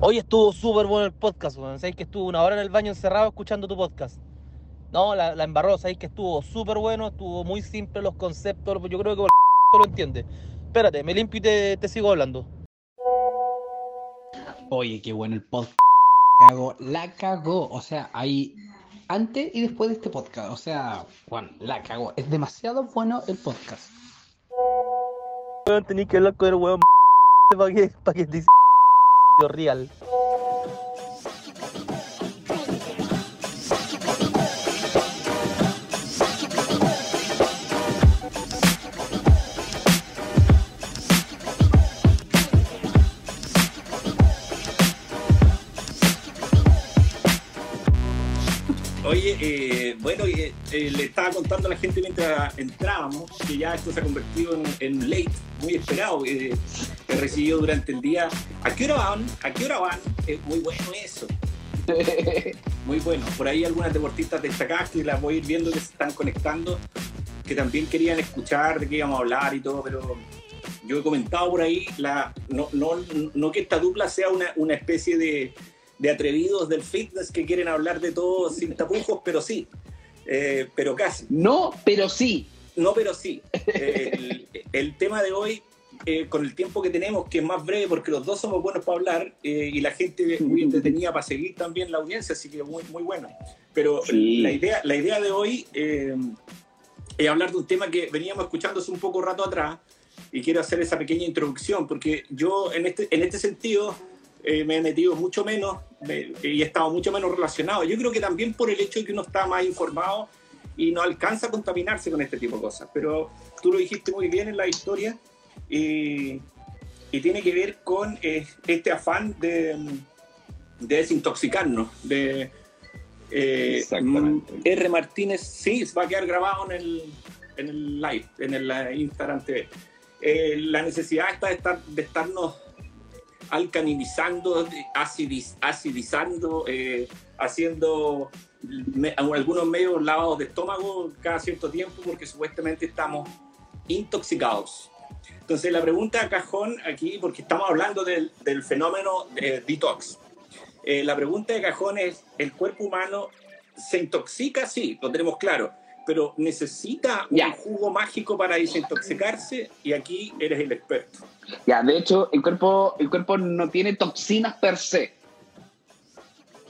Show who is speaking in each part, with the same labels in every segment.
Speaker 1: Hoy estuvo súper bueno el podcast, weón. Sabéis que estuvo una hora en el baño encerrado escuchando tu podcast. No, la, la embarró, sabéis que estuvo súper bueno, estuvo muy simple los conceptos, yo creo que lo entiende. Espérate, me limpio y te, te sigo hablando.
Speaker 2: Oye, qué bueno el podcast. Cago, la cagó. O sea, hay antes y después de este podcast. O sea, Juan, la cagó. Es demasiado bueno el podcast.
Speaker 1: Weón, que hablar con el weón para que, para que te real.
Speaker 3: Eh, eh, le estaba contando a la gente mientras entrábamos que ya esto se ha convertido en, en late, muy esperado. eh, he recibido durante el día. ¿A qué hora van? ¿A qué hora van? Es muy bueno eso. Muy bueno. Por ahí algunas deportistas destacadas que las voy a ir viendo que se están conectando, que también querían escuchar de qué íbamos a hablar y todo, pero yo he comentado por ahí, la, no, no, no que esta dupla sea una, una especie de, de atrevidos del fitness que quieren hablar de todo sin tapujos, pero sí, eh, pero casi.
Speaker 2: No, pero sí.
Speaker 3: No, pero sí. Eh, el, el tema de hoy, eh, con el tiempo que tenemos, que es más breve, porque los dos somos buenos para hablar eh, y la gente es muy entretenida para seguir también la audiencia, así que muy, muy bueno. Pero
Speaker 2: Sí.
Speaker 3: la, idea, la idea de hoy eh, es hablar de un tema que veníamos escuchando hace un poco rato atrás y quiero hacer esa pequeña introducción, porque yo en este, en este sentido eh, me he metido mucho menos me- y he estado mucho menos relacionado. Yo creo que también por el hecho de que uno está más informado y no alcanza a contaminarse con este tipo de cosas. Pero tú lo dijiste muy bien en la historia y, y tiene que ver con eh, este afán de, de desintoxicarnos, de... eh,
Speaker 2: Exactamente.
Speaker 3: mm, R. Martínez, sí, va a quedar grabado en el, en el live, en el eh, Instagram TV. Eh, la necesidad está de, estar, de estarnos alcalinizando, acidiz- acidizando, eh, haciendo algunos medios lavados de estómago cada cierto tiempo porque supuestamente estamos intoxicados. Entonces la pregunta cajón aquí, porque estamos hablando del, del fenómeno de detox, eh, la pregunta de cajón es, ¿el cuerpo humano se intoxica? Sí, lo tenemos claro, pero ¿necesita un jugo mágico para desintoxicarse? Y aquí eres el experto.
Speaker 2: Ya, de hecho, el cuerpo, el cuerpo no tiene toxinas per se.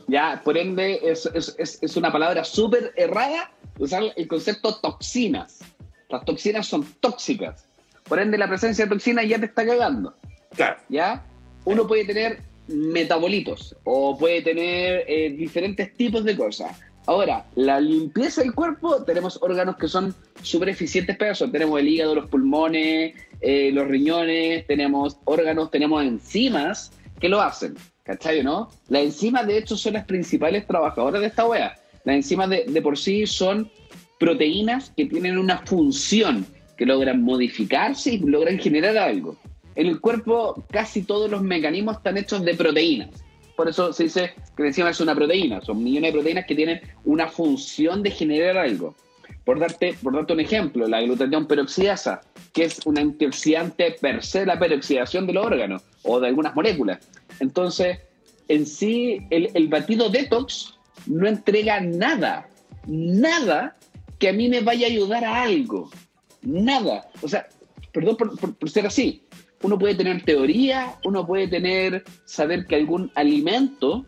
Speaker 2: Ya, por ende, es, es, es, es una palabra súper errada usar el concepto toxinas. Las toxinas son tóxicas. Por ende, la presencia de toxinas ya te está cagando.
Speaker 3: Claro,
Speaker 2: ¿ya? Uno puede tener metabolitos o puede tener eh, diferentes tipos de cosas. Ahora, la limpieza del cuerpo, tenemos órganos que son súper eficientes para eso. Tenemos el hígado, los pulmones, eh, los riñones, tenemos órganos, tenemos enzimas que lo hacen. ¿Cachai, no? Las enzimas, de hecho, son las principales trabajadoras de esta wea. Las enzimas de, de por sí son proteínas que tienen una función, que logran modificarse y logran generar algo. En el cuerpo casi todos los mecanismos están hechos de proteínas. Por eso se dice que la es una proteína. Son millones de proteínas que tienen una función de generar algo. Por darte, por un ejemplo, la glutatión peroxidasa, que es un antioxidante per se la peroxidación de los órganos o de algunas moléculas. Entonces, en sí, el, batido detox no entrega nada, nada que a mí me vaya a ayudar a algo. Nada. O sea, perdón por- por ser así. Uno puede tener teoría, uno puede tener, saber que algún alimento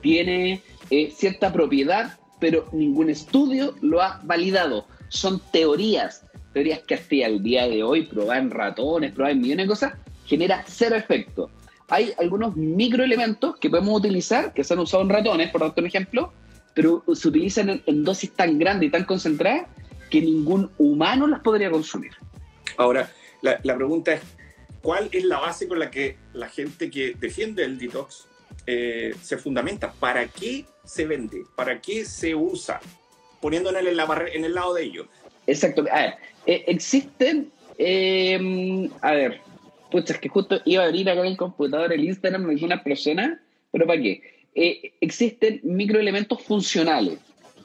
Speaker 2: tiene eh, cierta propiedad, pero ningún estudio lo ha validado. Son teorías, teorías que hasta el día de hoy, probar en ratones, probar en millones de cosas, genera cero efecto. Hay algunos microelementos que podemos utilizar, que se han usado en ratones, por darte un ejemplo, pero se utilizan en, dosis tan grandes y tan concentradas que ningún humano las podría consumir.
Speaker 3: Ahora, la pregunta es, ¿cuál es la base con la que la gente que defiende el detox eh, se fundamenta? ¿Para qué se vende? ¿Para qué se usa? Poniéndole en, barre- en el lado de ellos.
Speaker 2: Exacto. A ver, eh, existen. eh, a ver, pucha, es que justo iba a abrir acá en el computador el Instagram de algunas personas, pero ¿para qué? Eh, existen microelementos funcionales.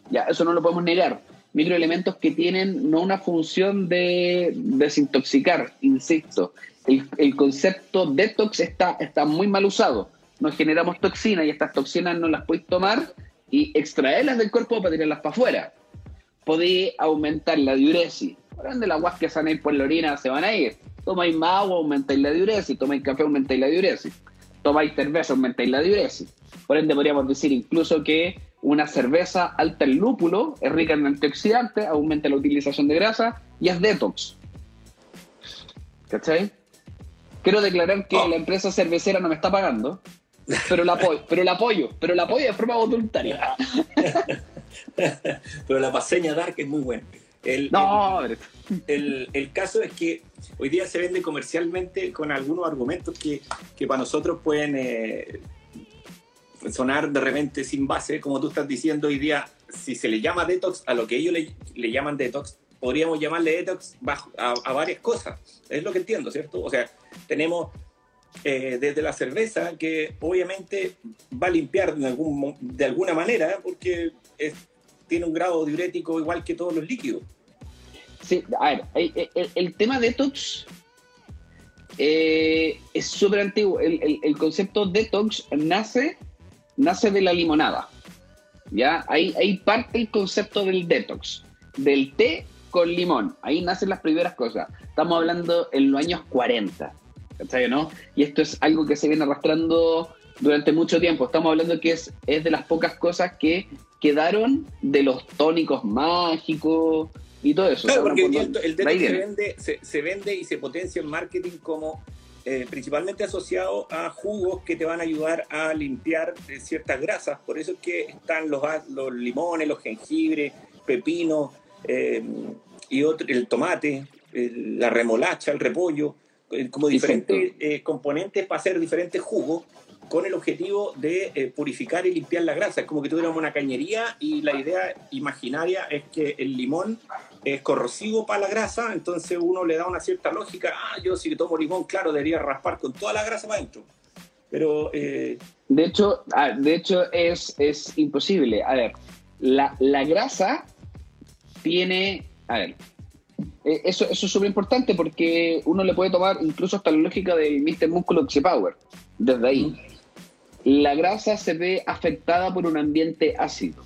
Speaker 2: Ya, eso no lo podemos negar. Microelementos que tienen no una función de desintoxicar, insisto. El, el concepto detox está, está muy mal usado. nos generamos toxinas y estas toxinas no las podéis tomar y extraerlas del cuerpo para tirarlas para afuera. Podéis aumentar la diuresis. Por ende, las aguas que salen por la orina se van a ir. Tomáis más agua, aumentáis la diuresis. Tomáis café, aumentáis la diuresis. Tomáis cerveza, aumentáis la diuresis. Por ende, podríamos decir incluso que una cerveza alta en lúpulo es rica en antioxidantes, aumenta la utilización de grasa y es detox. ¿Cachai? Quiero declarar que
Speaker 3: Oh.
Speaker 2: la empresa cervecera no me está pagando, pero la apoyo, pero la apoyo, pero la apoyo de forma voluntaria.
Speaker 3: Pero la paseña Dark es muy buena. El,
Speaker 2: No,
Speaker 3: el, el- el caso es que hoy día se vende comercialmente con algunos argumentos que, que para nosotros pueden eh, sonar de repente sin base, como tú estás diciendo hoy día, si se le llama detox a lo que ellos le, llaman detox, podríamos llamarle detox bajo, a, varias cosas. Es lo que entiendo, ¿cierto? O sea, tenemos eh, desde la cerveza, que obviamente va a limpiar de, algún, de alguna manera, porque tiene un grado diurético igual que todos los líquidos.
Speaker 2: Sí, a ver, el, tema detox eh, es súper antiguo. El concepto detox nace, nace de la limonada. ¿Ya? Ahí, ahí parte el concepto del detox, del té con limón. Ahí nacen las primeras cosas. Estamos hablando en los años 40. ¿Cachai, no? Y esto es algo que se viene arrastrando durante mucho tiempo. Estamos hablando que es, es de las pocas cosas que quedaron de los tónicos mágicos y todo eso.
Speaker 3: Claro, porque el, detox se vende, se, se vende y se potencia en marketing como eh, principalmente asociado a jugos que te van a ayudar a limpiar eh, ciertas grasas. Por eso es que están los, limones, los jengibres, pepino eh, y otro, el tomate, el- la remolacha, el repollo, eh, como diferentes eh, componentes para hacer diferentes jugos con el objetivo de purificar y limpiar la grasa. Es como que tuviéramos una cañería y la idea imaginaria es que el limón es corrosivo para la grasa, entonces uno le da una cierta lógica, ah, yo si tomo limón, claro, debería raspar con toda la grasa para adentro. Pero eh,
Speaker 2: De hecho, ah, de hecho es, es imposible. A ver, la, la grasa tiene. A ver, eh, eso, eso es súper importante porque uno le puede tomar incluso hasta la lógica del Mr. Músculo Power. Desde ahí. La grasa se ve afectada por un ambiente ácido.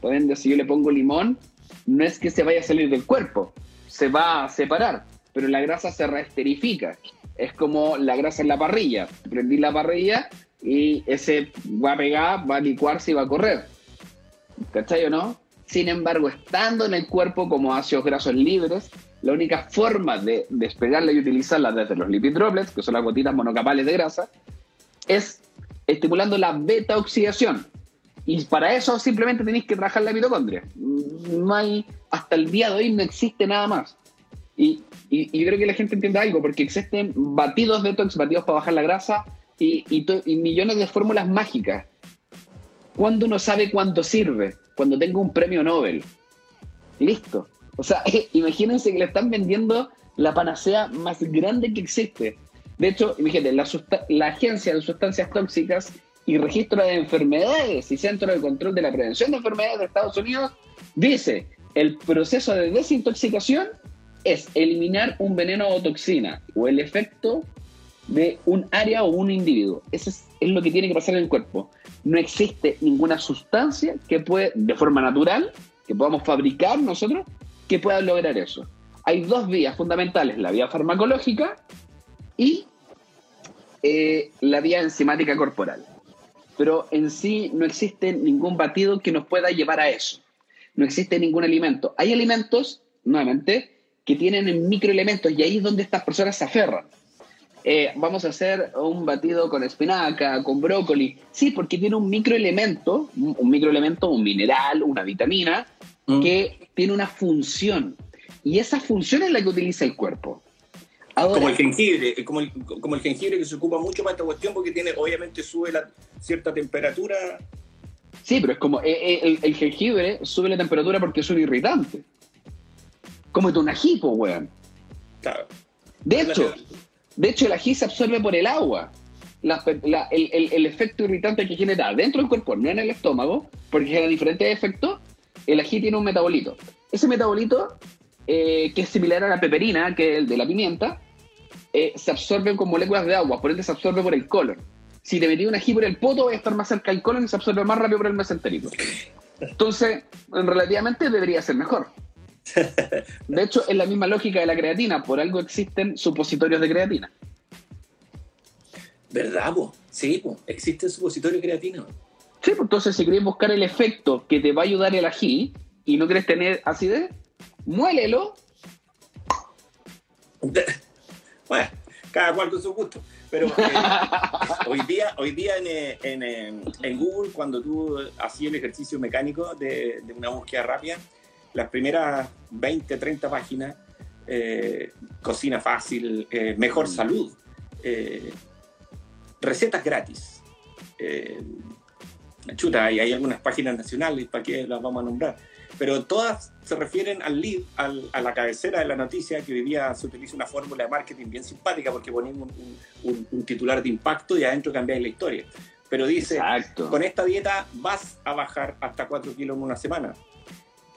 Speaker 2: Por ende, si yo le pongo limón, no es que se vaya a salir del cuerpo, se va a separar, pero la grasa se reesterifica. Es como la grasa en la parrilla. Prendí la parrilla y ese va a pegar, va a licuarse y va a correr. ¿Cachai o no? Sin embargo, estando en el cuerpo como ácidos grasos libres, la única forma de despegarla y utilizarla desde los lipid droplets, que son las gotitas monocapales de grasa, es estimulando la beta oxidación. Y para eso simplemente tenéis que trabajar la mitocondria. No hay, hasta el día de hoy no existe nada más. Y, y- y yo creo que la gente entienda algo, porque existen batidos detox, batidos para bajar la grasa y, y millones de fórmulas mágicas. ¿Cuándo uno sabe cuánto sirve? Cuando tengo un premio Nobel. Listo. O sea, imagínense que le están vendiendo la panacea más grande que existe. De hecho, imagínate, la, la Agencia de Sustancias Tóxicas y Registro de Enfermedades y Centro de Control de la Prevención de Enfermedades de Estados Unidos dice, el proceso de desintoxicación es eliminar un veneno o toxina o el efecto de un área o un individuo. Eso es, lo que tiene que pasar en el cuerpo. No existe ninguna sustancia que puede, de forma natural, que podamos fabricar nosotros, que pueda lograr eso. Hay dos vías fundamentales, la vía farmacológica y eh, la vía enzimática corporal. Pero en sí no existe ningún batido que nos pueda llevar a eso. No existe ningún alimento. Hay alimentos, nuevamente, que tienen microelementos y ahí es donde estas personas se aferran. Eh, vamos a hacer un batido con espinaca, con brócoli. Sí, porque tiene un microelemento, un un microelemento, un mineral, una vitamina, que tiene una función. Y esa función es la que utiliza el cuerpo. Ahora,
Speaker 3: como el jengibre, eh, como el, como el jengibre que se ocupa mucho para esta cuestión porque tiene, obviamente sube la cierta temperatura.
Speaker 2: Sí, pero es como eh, eh, el, el jengibre sube la temperatura porque es un irritante. Cómete un ají, po, weón.
Speaker 3: Claro.
Speaker 2: De hecho, de hecho, el ají se absorbe por el agua. La- la- el, el- el efecto irritante que genera dentro del cuerpo, no en el estómago, porque genera diferentes efectos, el ají tiene un metabolito. Ese metabolito, eh, que es similar a la peperina, que es el de la pimienta, eh, se absorbe con moléculas de agua, por ende se absorbe por el colon. si te metí un ají por el poto, voy a estar más cerca del colon y se absorbe más rápido por el mesentérico. Entonces, relativamente debería ser mejor. De hecho, es la misma lógica de la creatina. Por algo existen supositorios de creatina.
Speaker 3: ¿Verdad, po? Sí, po. existen supositorios de creatina.
Speaker 2: Sí, pues entonces si querés buscar el efecto que te va a ayudar el ají y no querés tener acidez, muélelo.
Speaker 3: Bueno, cada cual con su gusto. Pero eh, hoy día, hoy día en, eh, en, eh, en, Google, cuando tú hacías el ejercicio mecánico de, de, una búsqueda rápida, las primeras 20, 30 páginas, eh, cocina fácil, eh, mejor salud, eh, recetas gratis. chuta, hay, hay algunas páginas nacionales, ¿para qué las vamos a nombrar? pero todas se refieren al lead, al, a la cabecera de la noticia, que hoy día se utiliza una fórmula de marketing bien simpática porque ponemos un, un, un titular de impacto y adentro cambiáis la historia. Pero dice, Exacto. con esta dieta vas a bajar hasta 4 kilos en una semana.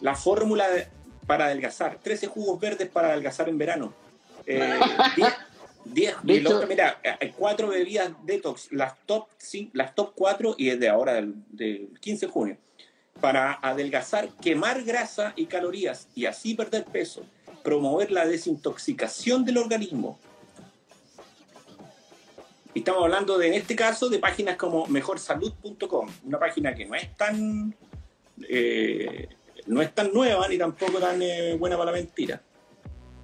Speaker 3: La fórmula para adelgazar, 13 jugos verdes para adelgazar en verano. Eh, 10, 10 y otro, mira, hay cuatro bebidas detox, las top, sí, las top 4 y es de ahora, del, del 15 de junio para adelgazar, quemar grasa y calorías y así perder peso, promover la desintoxicación del organismo. Y estamos hablando de, en este caso de páginas como mejorsalud.com, una página que no es tan eh, no es tan nueva ni tampoco tan eh, buena para la mentira.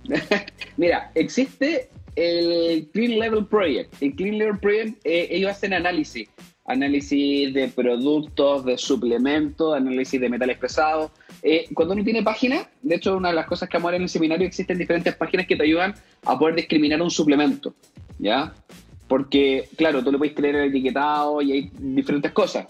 Speaker 2: Mira, existe el Clean Level Project. El Clean Level Project, eh, ellos hacen análisis análisis de productos, de suplementos, análisis de metales pesados. Eh, cuando uno tiene página, de hecho, una de las cosas que vamos a ver en el seminario, existen diferentes páginas que te ayudan a poder discriminar un suplemento, ¿ya? Porque, claro, tú le puedes creer el etiquetado y hay diferentes cosas.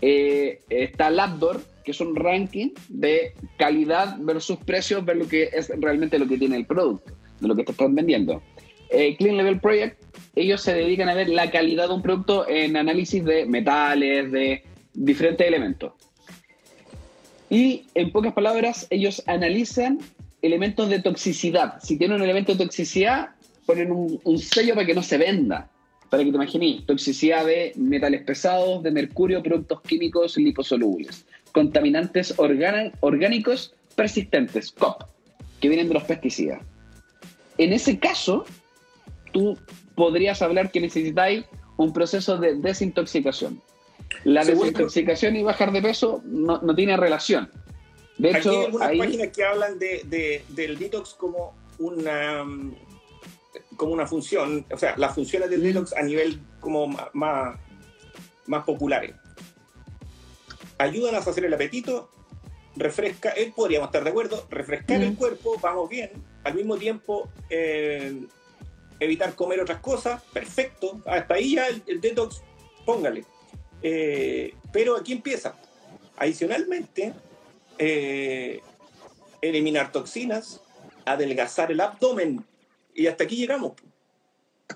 Speaker 2: Eh, está Labdor, que es un ranking de calidad versus precios, ver lo que es realmente lo que tiene el producto, de lo que te están vendiendo. Eh, Clean Level Project ellos se dedican a ver la calidad de un producto en análisis de metales, de diferentes elementos. Y en pocas palabras, ellos analizan elementos de toxicidad. Si tiene un elemento de toxicidad, ponen un, un sello para que no se venda. Para que te imagines, toxicidad de metales pesados, de mercurio, productos químicos liposolubles, contaminantes orgánicos persistentes, COP, que vienen de los pesticidas. En ese caso, tú podrías hablar que necesitáis un proceso de desintoxicación. La desintoxicación y bajar de peso no, no tiene relación.
Speaker 3: De hecho, hay algunas páginas que hablan de, de, del detox como una como una función, o sea, las funciones del detox a nivel como más, más populares. Ayudan a hacer el apetito, refresca, eh, podríamos estar de acuerdo, refrescar el cuerpo, vamos bien, al mismo tiempo eh, evitar comer otras cosas, perfecto, hasta ahí ya el, detox, póngale. Eh, pero aquí empieza. Adicionalmente, eh, eliminar toxinas, adelgazar el abdomen, y hasta aquí llegamos.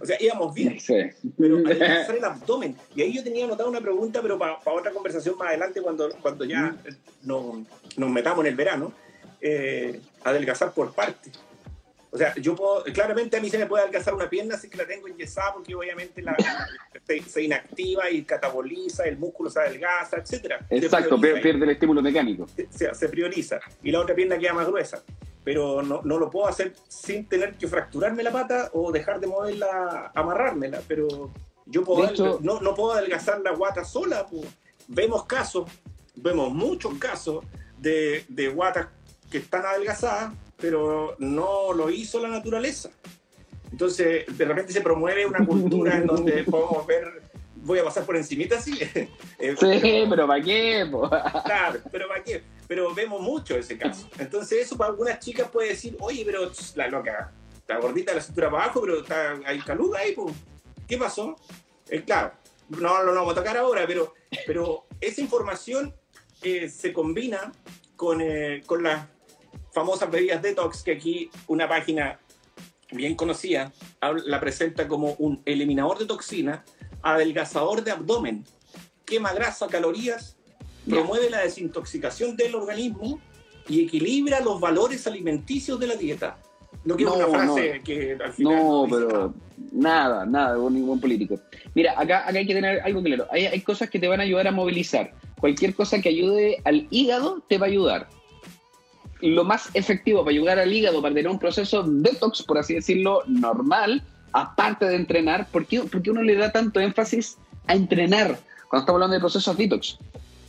Speaker 3: O sea, íbamos bien, sí. pero adelgazar el abdomen. Y ahí yo tenía anotada una pregunta, pero para otra conversación más adelante, cuando, cuando ya nos, nos metamos en el verano, eh, adelgazar por partes. O sea, yo puedo, claramente a mí se me puede alcanzar una pierna si que la tengo enyesada porque obviamente la, se, se, inactiva y cataboliza, el músculo se adelgaza, etc.
Speaker 2: Exacto, pierde el estímulo mecánico.
Speaker 3: Se, se, prioriza. Y la otra pierna queda más gruesa. Pero no, no, lo puedo hacer sin tener que fracturarme la pata o dejar de moverla, amarrármela. Pero yo puedo, hecho, no, no puedo adelgazar la guata sola. Pues. Vemos casos, vemos muchos casos de, de guatas que están adelgazadas pero no lo hizo la naturaleza. Entonces, de repente se promueve una cultura en donde podemos ver, voy a pasar por encimita así.
Speaker 2: Eh, sí, pero ¿para qué?
Speaker 3: Claro, pero ¿para qué? Pero vemos mucho ese caso. Entonces, eso para algunas chicas puede decir, oye, pero la loca, está gordita la cintura para abajo, pero está, hay caluga ahí, pues. ¿qué pasó? Eh, claro, no lo no vamos a tocar ahora, pero, pero esa información eh, se combina con, eh, con las famosas bebidas detox, que aquí una página bien conocida la presenta como un eliminador de toxina, adelgazador de abdomen, quema grasa, calorías, promueve la desintoxicación del organismo y equilibra los valores alimenticios de la dieta. No quiero
Speaker 2: No,
Speaker 3: una frase que al final.
Speaker 2: No,
Speaker 3: dice
Speaker 2: pero nada, nada, ningún político. Mira, acá, acá hay que tener algo claro. Hay, hay cosas que te van a ayudar a movilizar. Cualquier cosa que ayude al hígado te va a ayudar. Lo más efectivo para ayudar al hígado, para tener un proceso detox, por así decirlo, normal, aparte de entrenar, ¿por qué, por qué uno le da tanto énfasis a entrenar cuando estamos hablando de procesos detox?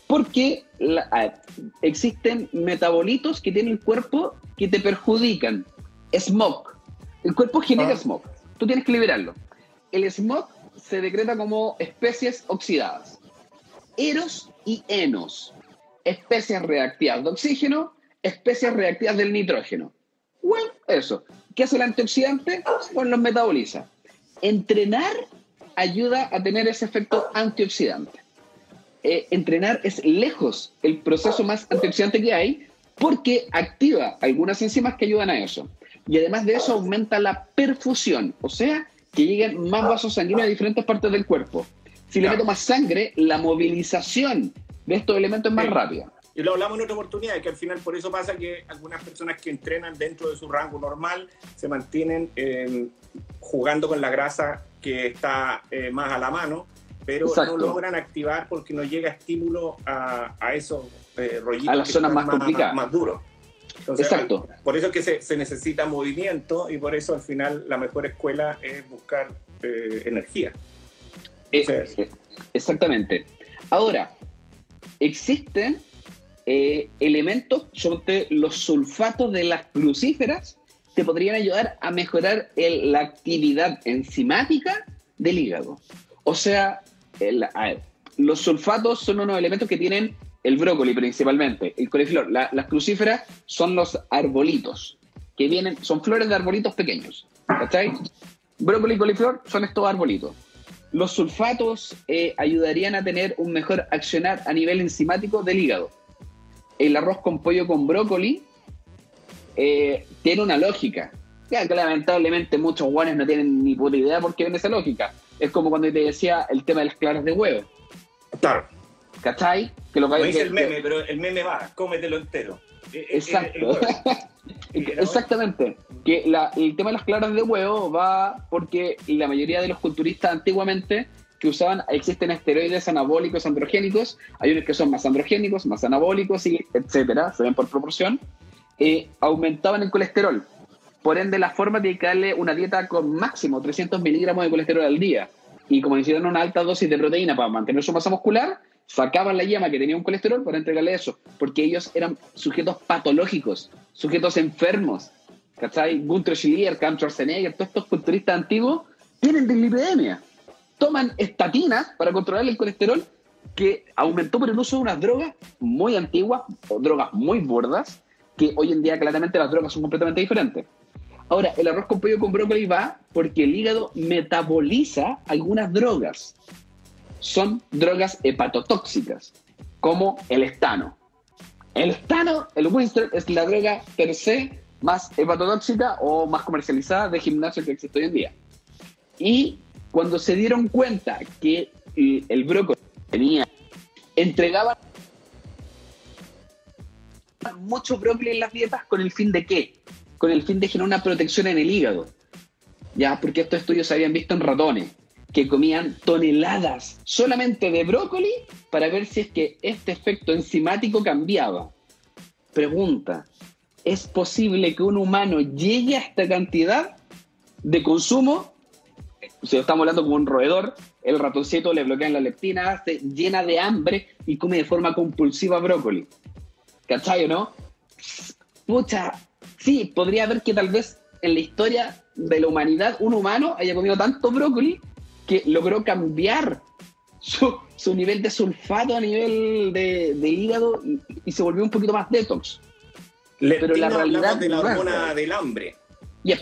Speaker 2: Porque la- a- existen metabolitos que tiene el cuerpo que te perjudican. Smog. El cuerpo genera
Speaker 3: Ah.
Speaker 2: smog. Tú tienes que liberarlo. El smog se decreta como especies oxidadas. Eros y enos. Especies reactivas de oxígeno, especies reactivas del nitrógeno. Bueno, eso. ¿Qué hace el antioxidante? Pues los metaboliza. Entrenar ayuda a tener ese efecto antioxidante. Eh, entrenar es lejos el proceso más antioxidante que hay porque activa algunas enzimas que ayudan a eso. Y además de eso aumenta la perfusión, o sea, que lleguen más vasos sanguíneos a diferentes partes del cuerpo. Si le meto más sangre, la movilización de estos elementos es más rápida.
Speaker 3: Y lo hablamos en otra oportunidad, que al final por eso pasa que algunas personas que entrenan dentro de su rango normal se mantienen eh, jugando con la grasa que está eh, más a la mano, pero
Speaker 2: Exacto.
Speaker 3: no logran activar porque no llega estímulo a, a esos eh, rollitos
Speaker 2: A las zonas más complicadas.
Speaker 3: más duros. Entonces,
Speaker 2: Exacto.
Speaker 3: Por eso es que se, se necesita movimiento y por eso al final la mejor escuela es buscar eh, energía.
Speaker 2: Eh, exactamente. Ahora, existen eh, elementos, sobre los sulfatos de las crucíferas, te podrían ayudar a mejorar el- la actividad enzimática del hígado. O sea, los sulfatos son unos elementos que tienen el brócoli principalmente, el coliflor. La- las crucíferas son los arbolitos, que vienen, son flores de arbolitos pequeños. ¿Cachai? Brócoli y coliflor son estos arbolitos. Los sulfatos eh, ayudarían a tener un mejor accionar a nivel enzimático del hígado. El arroz con pollo con brócoli eh, tiene una lógica. Ya que lamentablemente muchos guanes no tienen ni puta idea por qué viene esa lógica. Es como cuando te decía el tema de las claras de huevo.
Speaker 3: Claro.
Speaker 2: ¿Cachai? Que lo
Speaker 3: No
Speaker 2: que-
Speaker 3: dice el
Speaker 2: que-
Speaker 3: meme, pero el meme va, cómetelo entero. Eh, eh,
Speaker 2: Exacto.
Speaker 3: el.
Speaker 2: Exactamente. Que la- el tema de las claras de huevo va porque la mayoría de los culturistas antiguamente que usaban, existen esteroides anabólicos, androgénicos, hay unos que son más androgénicos, más anabólicos, y etcétera, se ven por proporción, eh, aumentaban el colesterol. Por ende, la forma de darle una dieta con máximo 300 miligramos de colesterol al día y como necesitan una alta dosis de proteína para mantener su masa muscular, sacaban la llama que tenía un colesterol para entregarle eso, porque ellos eran sujetos patológicos, sujetos enfermos. ¿Cachai? Gunther Schlier, Cam Schwarzenegger, todos estos culturistas antiguos tienen dislipidemia. Toman estatinas para controlar el colesterol que aumentó por el uso de unas drogas muy antiguas drogas muy burdas, que hoy en día claramente las drogas son completamente diferentes. Ahora, el arroz con pollo con brócoli va porque el hígado metaboliza algunas drogas. Son drogas hepatotóxicas, como el estano. El estano, el Winston, es la droga per se más hepatotóxica o más comercializada de gimnasio que existe hoy en día. Y cuando se dieron cuenta que eh, el brócoli tenía, entregaba mucho brócoli en las dietas con el fin de qué? Con el fin de generar una protección en el hígado. Ya, porque estos estudios se habían visto en ratones que comían toneladas solamente de brócoli para ver si es que este efecto enzimático cambiaba. Pregunta, ¿es posible que un humano llegue a esta cantidad de consumo? Si estamos hablando como un roedor, el ratoncito le bloquean la leptina, se llena de hambre y come de forma compulsiva brócoli. ¿Cachai o no? Pucha, sí, podría haber que tal vez en la historia de la humanidad un humano haya comido tanto brócoli que logró cambiar su, su nivel de sulfato a nivel de, de hígado y, y se volvió un poquito más detox.
Speaker 3: Leptina,
Speaker 2: la realidad
Speaker 3: de la hormona del hambre.
Speaker 2: Yep.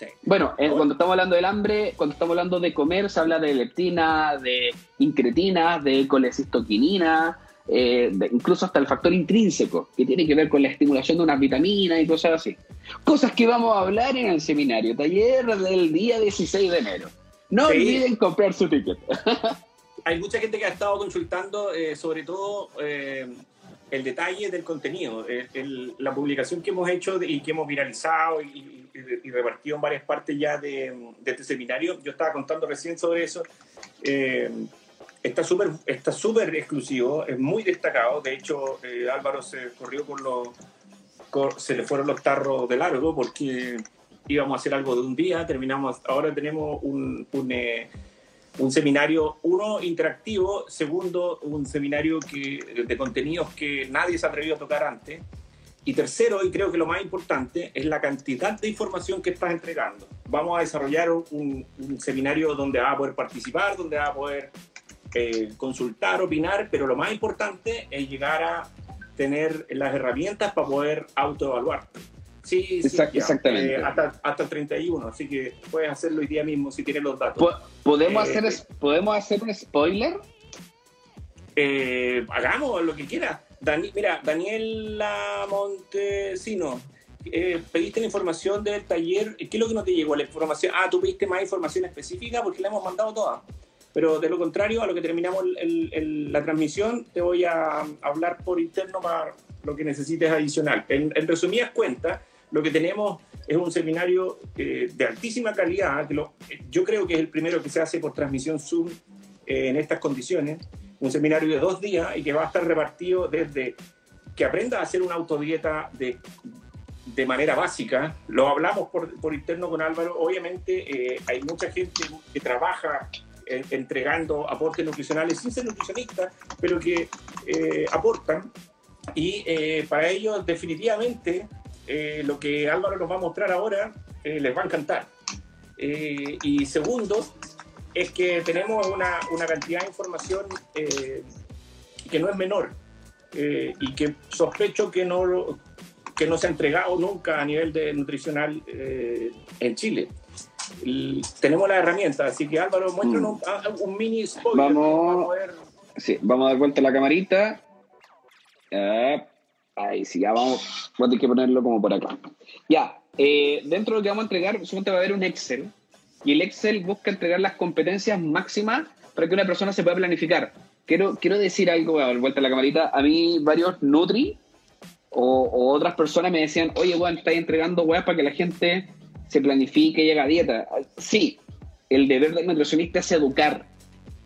Speaker 3: Sí.
Speaker 2: Bueno, eh, cuando estamos hablando del hambre, cuando estamos hablando de comer, se habla de leptina, de incretina, de colecistoquinina, eh, de- incluso hasta el factor intrínseco, que tiene que ver con la estimulación de unas vitaminas y cosas así. Cosas que vamos a hablar en el seminario, taller del día 16 de enero. No
Speaker 3: Sí.
Speaker 2: olviden comprar su ticket.
Speaker 3: Hay mucha gente que ha estado consultando, eh, sobre todo eh, el detalle del contenido. la publicación que hemos hecho y que hemos viralizado y, repartido en varias partes ya de, este seminario, yo estaba contando recién sobre eso. Eh, está súper está súper exclusivo, es muy destacado. De hecho, eh, Álvaro se corrió con los. se le fueron los tarros de largo porque íbamos a hacer algo de un día. Terminamos. Ahora tenemos un, un eh, un seminario, uno, interactivo, segundo, un seminario que, de contenidos que nadie se ha atrevido a tocar antes, y tercero, y creo que lo más importante, es la cantidad de información que estás entregando. Vamos a desarrollar un, seminario donde vas a poder participar, donde vas a poder eh, consultar, opinar, pero lo más importante es llegar a tener las herramientas para poder autoevaluarte. Sí, sí exactamente. Eh, hasta, hasta el 31, así que puedes hacerlo hoy día mismo si tienes los datos.
Speaker 2: ¿Podemos, eh, hacer, ¿podemos hacer un spoiler?
Speaker 3: Eh, hagamos lo que quieras. mira, Daniela Montesino, pediste la información del taller. ¿Qué es lo que no te llegó? La información. Ah, tú pediste más información específica porque la hemos mandado toda. Pero de lo contrario, a lo que terminamos la transmisión, te voy a hablar por interno para lo que necesites adicional. En, en resumidas cuentas, lo que tenemos es un seminario eh, de altísima calidad, que yo creo que es el primero que se hace por transmisión Zoom eh, en estas condiciones, un seminario de dos días y que va a estar repartido desde que aprenda a hacer una autodieta de, de manera básica, lo hablamos por, por interno con Álvaro, obviamente eh, hay mucha gente que trabaja entregando aportes nutricionales sin ser nutricionista, pero que aportan. Y para ellos definitivamente eh, lo que Álvaro nos va a mostrar ahora eh, les va a encantar. Eh, y segundo, es que tenemos una, una cantidad de información que no es menor y que sospecho que no, que no se ha entregado nunca a nivel de nutricional en Chile. tenemos la herramienta, así que Álvaro, muéstranos mm. un, mini spoiler.
Speaker 2: Vamos, sí, vamos a dar vuelta a la camarita. Ahí sí, ya vamos, voy a tener que ponerlo como por acá. Ya, eh, dentro de lo que vamos a entregar, solamente va a haber un Excel. Y el Excel busca entregar las competencias máximas para que una persona se pueda planificar. Quiero, quiero decir algo, voy a dar vuelta a la camarita. A mí, varios Nutri o, otras personas me decían, oye, bueno, estáis entregando weas para que la gente se planifique y llegue a dieta. Sí, el deber del nutricionista es educar,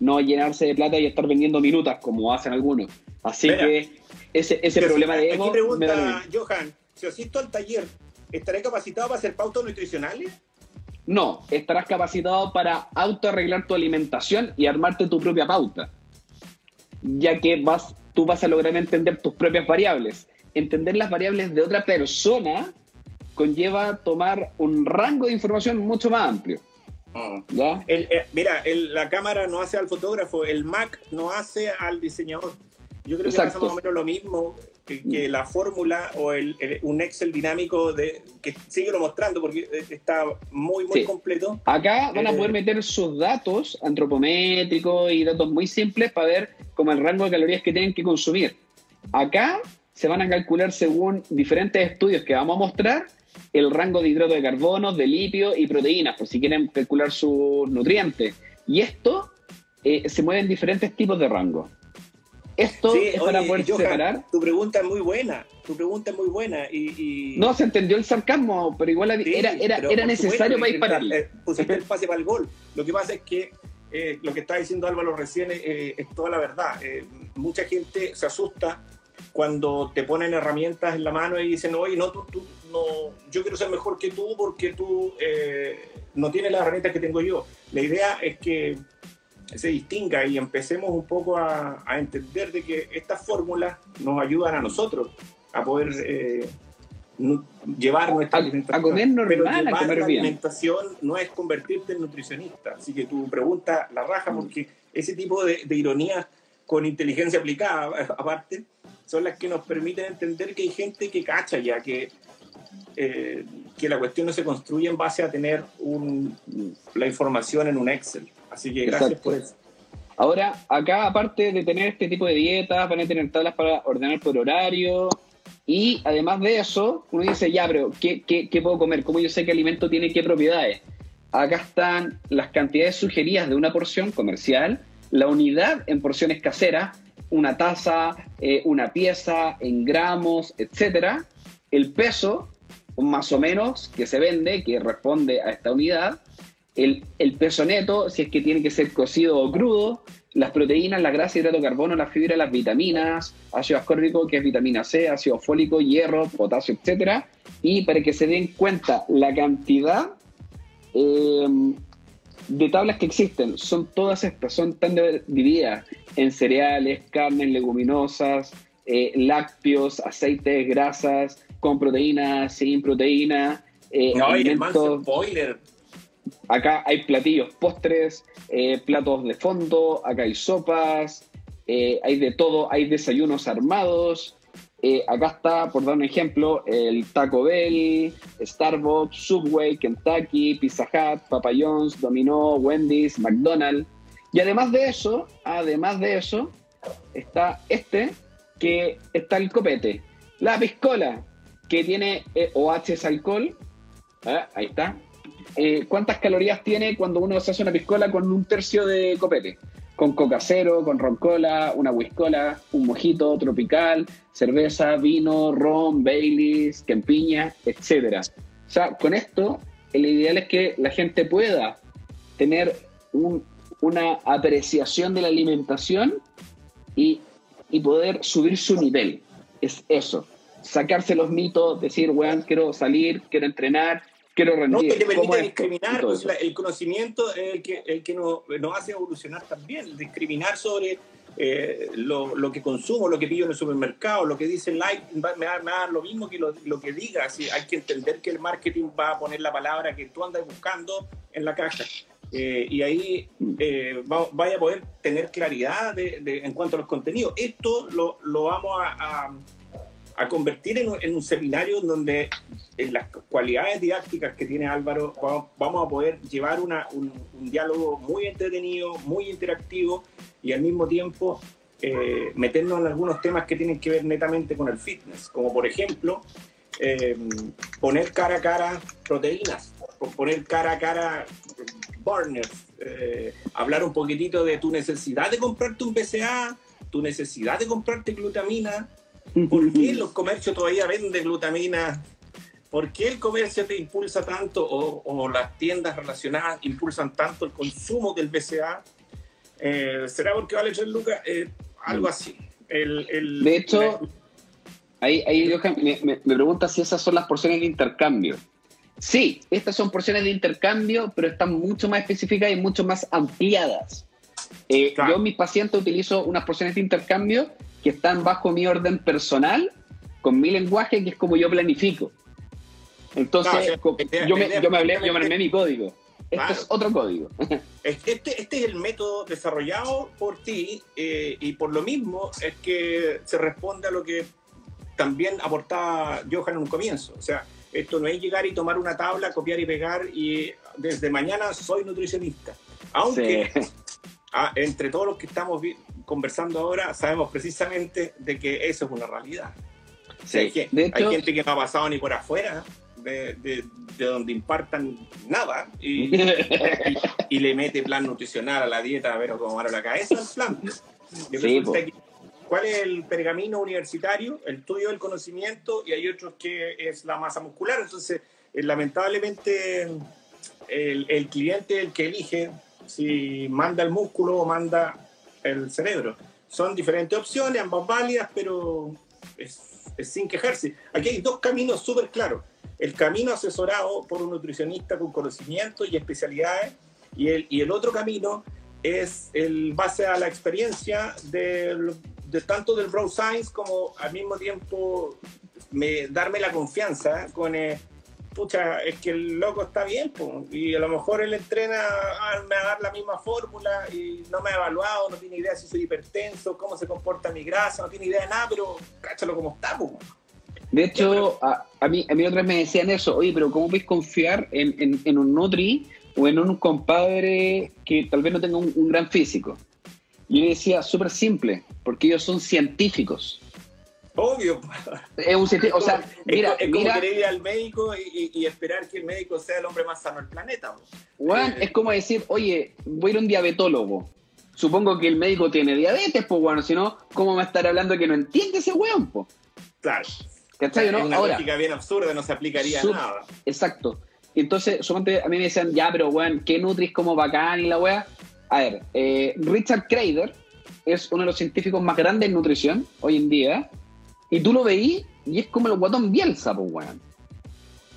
Speaker 2: no llenarse de plata y estar vendiendo minutas como hacen algunos. Así que ese, ese problema de ego.
Speaker 3: Aquí pregunta, Johan, si asisto al taller, ¿estaré capacitado para hacer pautas nutricionales?
Speaker 2: No, estarás capacitado para autoarreglar tu alimentación y armarte tu propia pauta. Ya que vas, tú vas a lograr entender tus propias variables. Entender las variables de otra persona conlleva tomar un rango de información mucho más amplio.
Speaker 3: Ah. ¿Ya? Eh, mira, la cámara no hace al fotógrafo, el Mac no hace al diseñador. Yo creo que pasa más o menos lo mismo que, la fórmula o el, un Excel dinámico de que lo mostrando porque está muy, muy completo.
Speaker 2: Acá van a eh, poder meter sus datos antropométricos y datos muy simples para ver como el rango de calorías que tienen que consumir. Acá se van a calcular según diferentes estudios que vamos a mostrar el rango de hidrato de carbono, de litio y proteínas, por si quieren calcular sus nutrientes. Y esto eh, se mueve en diferentes tipos de rangos. Esto es para poder separar.
Speaker 3: Tu pregunta es muy buena, tu pregunta es muy buena. Y,
Speaker 2: No, se entendió el sarcasmo, pero igual era, era, era necesario para dispararle.
Speaker 3: Eh, pusiste el pase para el gol. Lo que pasa es que eh, lo que está diciendo Álvaro recién eh, es toda la verdad. mucha gente se asusta cuando te ponen herramientas en la mano y dicen, oye, no, tú, tú no, yo quiero ser mejor que tú porque tú no tienes las herramientas que tengo yo. La idea es que se distinga y empecemos un poco a, entender de que estas fórmulas nos ayudan a nosotros a poder eh, llevar nuestra
Speaker 2: alimentación. A comer normal,
Speaker 3: a comer la alimentación no es convertirte en nutricionista. Así que tu pregunta la raja porque ese tipo de, de ironías con inteligencia aplicada, aparte, son las que nos permiten entender que hay gente que cacha ya, que, eh, que la cuestión no se construye en base a tener un, la información en un Excel. Así que gracias por eso.
Speaker 2: Ahora, acá aparte de tener este tipo de dietas, van a tener tablas para ordenar por horario. Y además de eso, uno dice, ya, pero ¿qué, qué, puedo comer? ¿Cómo yo sé qué alimento tiene qué propiedades? Acá están las cantidades sugeridas de una porción comercial, la unidad en porciones caseras, una taza, eh, una pieza, en gramos, etcétera, el peso, más o menos, que se vende, que responde a esta unidad, el, el peso neto, si es que tiene que ser cocido o crudo, las proteínas, la grasa, hidrato de carbono, la fibra, las vitaminas, ácido ascórbico, que es vitamina C, ácido fólico, hierro, potasio, etcétera. Y para que se den cuenta la cantidad eh, de tablas que existen, son todas estas, son tan divididas en cereales, carnes, leguminosas, eh, lácteos, aceites, grasas, con proteína, sin proteína.
Speaker 3: Eh, no, alimentos, spoiler.
Speaker 2: Acá hay platillos, postres, eh, platos de fondo, acá hay sopas, eh, hay de todo, hay desayunos armados. Eh, acá está, por dar un ejemplo, el Taco Bell, Starbucks, Subway, Kentucky, Pizza Hut, Papa John's, Domino, Wendy's, McDonald's. Y además de eso, además de eso, está este, que está el copete. La piscola, que tiene OH alcohol. Ah, ahí está. Eh, ¿cuántas calorías tiene cuando uno se hace una piscola con un tercio de copete? Con coca cero, con roncola, una whiskola, un mojito tropical, cerveza, vino, ron, Baileys, quempiña, etc. O sea, con esto, el ideal es que la gente pueda tener una apreciación de la alimentación y, y poder subir su nivel. Es eso sacarse los mitos, decir, weón, quiero salir, quiero entrenar, quiero rendir.
Speaker 3: No, que te permite discriminar, pues, el conocimiento es el que, el que nos, hace evolucionar también, discriminar sobre eh, lo, lo, que consumo, lo que pillo en el supermercado, lo que dice like, me da, me da lo mismo que lo, lo que diga, si hay que entender que el marketing va a poner la palabra que tú andas buscando en la caja. Eh, y ahí eh, vaya a poder tener claridad de, en cuanto a los contenidos. Esto lo, lo vamos a, a convertir en, un seminario donde en las cualidades didácticas que tiene Álvaro vamos, a poder llevar una, un, diálogo muy entretenido, muy interactivo y al mismo tiempo eh, meternos en algunos temas que tienen que ver netamente con el fitness, como por ejemplo eh, poner cara a cara proteínas, poner cara a cara burners, eh, hablar un poquitito de tu necesidad de comprarte un BCA, tu necesidad de comprarte glutamina, ¿Por qué los comercios todavía venden glutamina? ¿Por qué el comercio te impulsa tanto o, las tiendas relacionadas impulsan tanto el consumo del BCA? Eh, ¿Será porque vale 3 lucas? Eh, algo así.
Speaker 2: de hecho, ahí, ahí me, me, pregunta si esas son las porciones de intercambio. Sí, estas son porciones de intercambio, pero están mucho más específicas y mucho más ampliadas. Eh, yo, mis pacientes, utilizo unas porciones de intercambio que están bajo mi orden personal, con mi lenguaje, que es como yo planifico. Entonces, yo, me, yo, me hablé, yo me armé mi código. Este es otro código.
Speaker 3: Este, este es el método desarrollado por ti eh, y por lo mismo es que se responde a lo que también aportaba Johan en un comienzo. O sea, esto no es llegar y tomar una tabla, copiar y pegar y desde mañana soy nutricionista. Aunque Ah, entre todos los que estamos conversando ahora, sabemos precisamente de que eso es una realidad. hay, gente que no ha pasado ni por afuera de, donde impartan nada y, le mete plan nutricional a la dieta a ver cómo va la cabeza el plan. ¿Cuál es el pergamino universitario? El tuyo el conocimiento y hay otros que es la masa muscular. Entonces, eh, lamentablemente, el, el cliente el que elige si manda el músculo o manda el cerebro. Son diferentes opciones, ambas válidas, pero es, sin quejarse. Aquí hay dos caminos súper claros. El camino asesorado por un nutricionista con conocimiento y especialidades y el, y el otro camino es el base a la experiencia de, tanto del Bro Science como al mismo tiempo me, darme la confianza con... el pucha, es que el loco está bien, y a lo mejor él entrena, ah, va a dar la misma fórmula y no me ha evaluado, no tiene idea si soy hipertenso, cómo se comporta mi grasa, no tiene idea de nada, pero cáchalo como está,
Speaker 2: De hecho, a, mí, a mí otras me decían eso, oye, pero ¿cómo puedes confiar en, un Nutri o en un compadre que tal vez no tenga un, gran físico? Yo decía, súper simple, porque ellos son científicos.
Speaker 3: Obvio.
Speaker 2: Es un o sea, mira,
Speaker 3: es, como querer ir al médico y, esperar que el médico sea el hombre más sano del planeta.
Speaker 2: Juan, eh, es como decir, oye, voy a ir a un diabetólogo. supongo que el médico tiene diabetes, pues bueno, si no, ¿cómo va a estar hablando que no entiende ese weón, pues?
Speaker 3: Claro.
Speaker 2: ¿Cachai, no?
Speaker 3: Es una
Speaker 2: Ahora,
Speaker 3: lógica bien absurda, no se aplicaría
Speaker 2: Sub-
Speaker 3: a nada.
Speaker 2: Exacto. Entonces, solamente a mí me decían, ya, pero weón, ¿qué Nutris como bacán y la weá? A ver, eh, Richard Krader es uno de los científicos más grandes en nutrición hoy en día. Y tú lo veí y es como el guatón Bielsa, pues weón.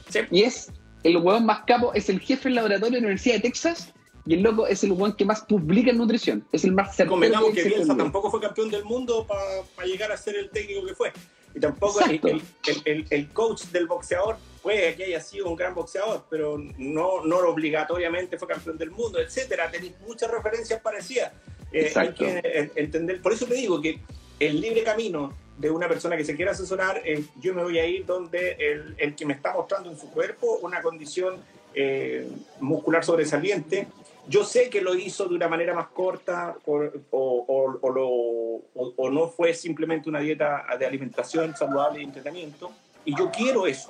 Speaker 3: Sí.
Speaker 2: Y es el weón más capo, es el jefe del laboratorio de la Universidad de Texas. Y el loco es el weón que más publica en nutrición. Es el más certero
Speaker 3: Convengamos que
Speaker 2: en
Speaker 3: Bielsa tampoco fue campeón del mundo para llegar a ser el técnico que fue. Y tampoco el, el- el- el- coach del boxeador puede que haya sido un gran boxeador, pero no, no obligatoriamente fue campeón del mundo, etcétera. Tenéis muchas referencias parecidas. Eh, hay que entender, por eso te digo que el libre camino de una persona que se quiera asesorar, eh, yo me voy a ir donde el, el que me está mostrando en su cuerpo una condición eh, muscular sobresaliente. Yo sé que lo hizo de una manera más corta o, o- o- o lo- o- o no fue simplemente una dieta de alimentación saludable y entrenamiento. Y yo quiero eso.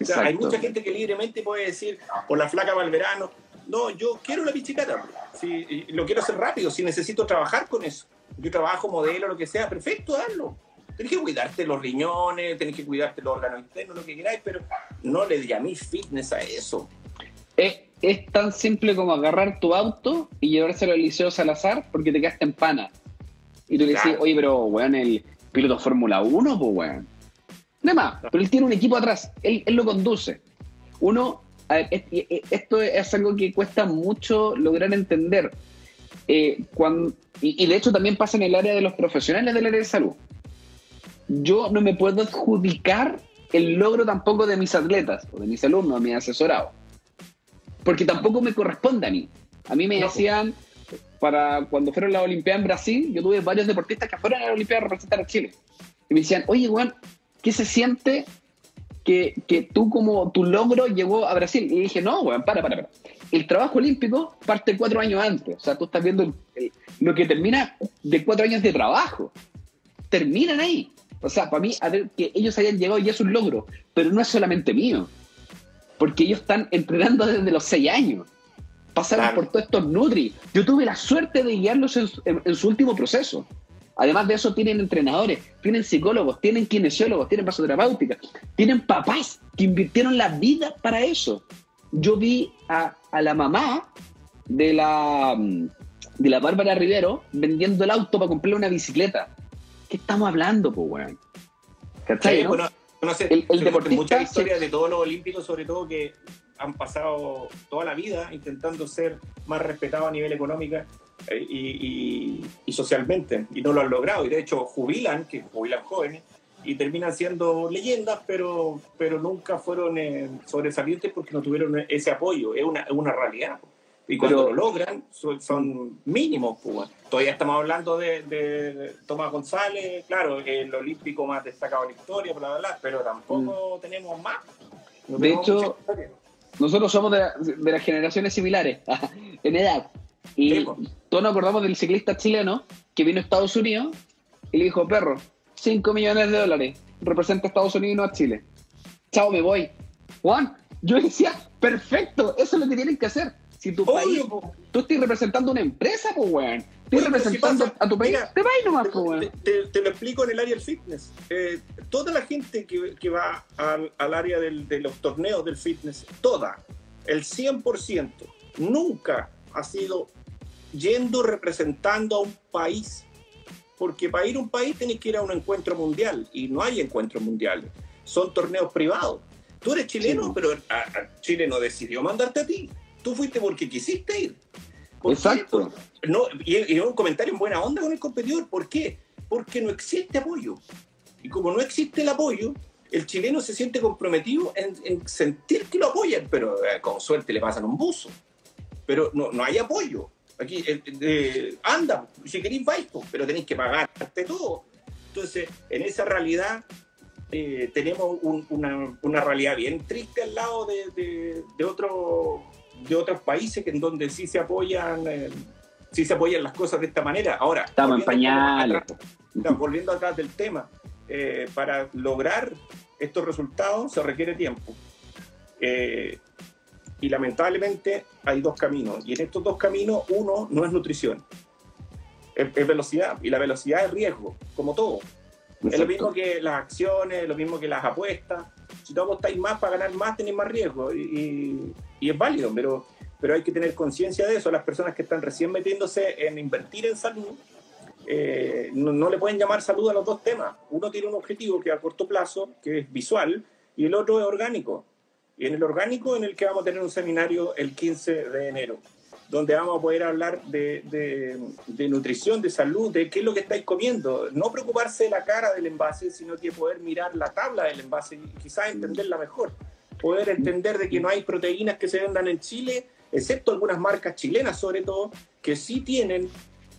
Speaker 3: O sea, hay mucha gente que libremente puede decir, por la flaca para el verano, no, yo quiero la pichicata. Si, lo quiero hacer rápido, si necesito trabajar con eso. Yo trabajo, modelo, lo que sea, perfecto, hazlo. Tenés que cuidarte los riñones, tenés que cuidarte los órganos internos, lo que queráis, pero no le llaméis fitness a eso.
Speaker 2: Es, es tan simple como agarrar tu auto y llevárselo al Liceo Salazar porque te quedaste en pana. Y tú le decís, oye, pero weón, el piloto Fórmula 1, pues weón. Nada más, pero él tiene un equipo atrás, él, él lo conduce. Uno, a ver, esto es algo que cuesta mucho lograr entender. Eh, cuando, y, y de hecho también pasa en el área de los profesionales del área de salud. Yo no me puedo adjudicar el logro tampoco de mis atletas o de mis alumnos, de mis asesorados porque tampoco me corresponde a mí. A mí me
Speaker 3: No.
Speaker 2: decían, para cuando fueron las Olimpiadas en Brasil, yo tuve varios deportistas que fueron a las Olimpiadas a representar a Chile. Y me decían, oye, Juan, ¿qué se siente que, que tú como tu logro llegó a Brasil? Y dije, no, weón, para, para, para. El trabajo olímpico parte cuatro años antes. O sea, tú estás viendo el- el- lo que termina de cuatro años de trabajo. Terminan ahí. O sea, para mí, a ver, que ellos hayan llegado ya es un logro, pero no es solamente mío porque ellos están entrenando desde los seis años. Pasaron
Speaker 3: Claro.
Speaker 2: por todos estos Nutri. Yo tuve la suerte de guiarlos en, su- en- en su último proceso. Además de eso, tienen entrenadores, tienen psicólogos, tienen kinesiólogos, tienen basoterapéutica, tienen papás que invirtieron la vida para eso. Yo vi a, a la mamá de la, mm, de la Bárbara Rivero vendiendo el auto para comprarle una bicicleta. ¿Qué estamos hablando, pues, weón? ¿Cachai,
Speaker 3: Sí,
Speaker 2: no?
Speaker 3: bueno, no sé,
Speaker 2: El- el deportista
Speaker 3: muchas historias de todos los olímpicos, sobre todo que han pasado toda la vida intentando ser más respetados a nivel económico eh, y, y- y socialmente, y no lo han logrado. Y de hecho jubilan, que jubilan jóvenes, y terminan siendo leyendas, pero, pero nunca fueron eh, sobresalientes porque no tuvieron ese apoyo. Es una, es una realidad. Y cuando
Speaker 2: Pero-
Speaker 3: lo logran, son, son mínimos. pues. Todavía estamos hablando de, de Tomás González, claro, el olímpico más destacado en la historia, bla, bla, bla, pero tampoco tenemos más. No
Speaker 2: Mm. De
Speaker 3: tenemos
Speaker 2: hecho. Nosotros somos de, de las generaciones similares en edad. Y
Speaker 3: Sí,
Speaker 2: todos nos acordamos del ciclista chileno que vino a Estados Unidos y le dijo, perro, 5 millones de dólares, representa a Estados Unidos y no a Chile. Chao, me voy. Juan, yo decía, perfecto, eso es lo que tienen que hacer. Si tu país,
Speaker 3: po.
Speaker 2: tú estás representando una empresa, pues, weón. Estás
Speaker 3: si
Speaker 2: representando a tu país,
Speaker 3: mira,
Speaker 2: te vas nomás, pues, weón.
Speaker 3: te- te lo explico en el área del fitness. Eh, toda la gente que, que va al, al área del- de los torneos del fitness, toda, el 100%, nunca ha sido yendo representando a un país. Porque para ir a un país tenés que ir a un encuentro mundial y no hay encuentros mundiales. Son torneos privados. Tú eres chileno,
Speaker 2: Sí.
Speaker 3: pero a- a Chile no decidió mandarte a ti. Tú fuiste porque quisiste ir. ¿Por qué?
Speaker 2: Exacto.
Speaker 3: No, y, y un comentario en buena onda con el competidor. ¿Por qué? Porque no existe apoyo. Y como no existe el apoyo, el chileno se siente comprometido en, en sentir que lo apoyan, pero eh, con suerte le pasan un buzo. Pero no, no hay apoyo. Aquí, eh, eh, anda, si queréis vais, pero tenéis que pagarte todo. Entonces, en esa realidad tenemos un- una, una realidad bien triste al lado de, de, de otro- de otros países que en donde sí se apoyan eh, sí se apoyan las cosas de esta manera. Ahora,
Speaker 2: Estamos en pañales.
Speaker 3: volviendo atrás del tema, eh, para lograr estos resultados se requiere tiempo. Eh, y lamentablemente hay dos caminos. Y en estos dos caminos, uno no es nutrición. es, es velocidad y la velocidad es riesgo, como todo. Es lo
Speaker 2: Exacto.
Speaker 3: mismo que las acciones, lo mismo que las apuestas. Si tú apostáis más para ganar más, tenéis más riesgo. Y, y- y es válido, pero, pero hay que tener conciencia de eso. Las personas que están recién metiéndose en invertir en salud, eh, no, no le pueden llamar salud a los dos temas. Uno tiene un objetivo que a corto plazo, que es visual, y el otro es orgánico. Y en el orgánico, en el que vamos a tener un seminario el 15 de enero, donde vamos a poder hablar de, de- de nutrición, de salud, de qué es lo que estáis comiendo. No preocuparse de la cara del envase, sino que poder mirar la tabla del envase y quizás entenderla mejor. Poder entender de que no hay proteínas que se vendan en Chile, excepto algunas marcas chilenas sobre todo, que sí tienen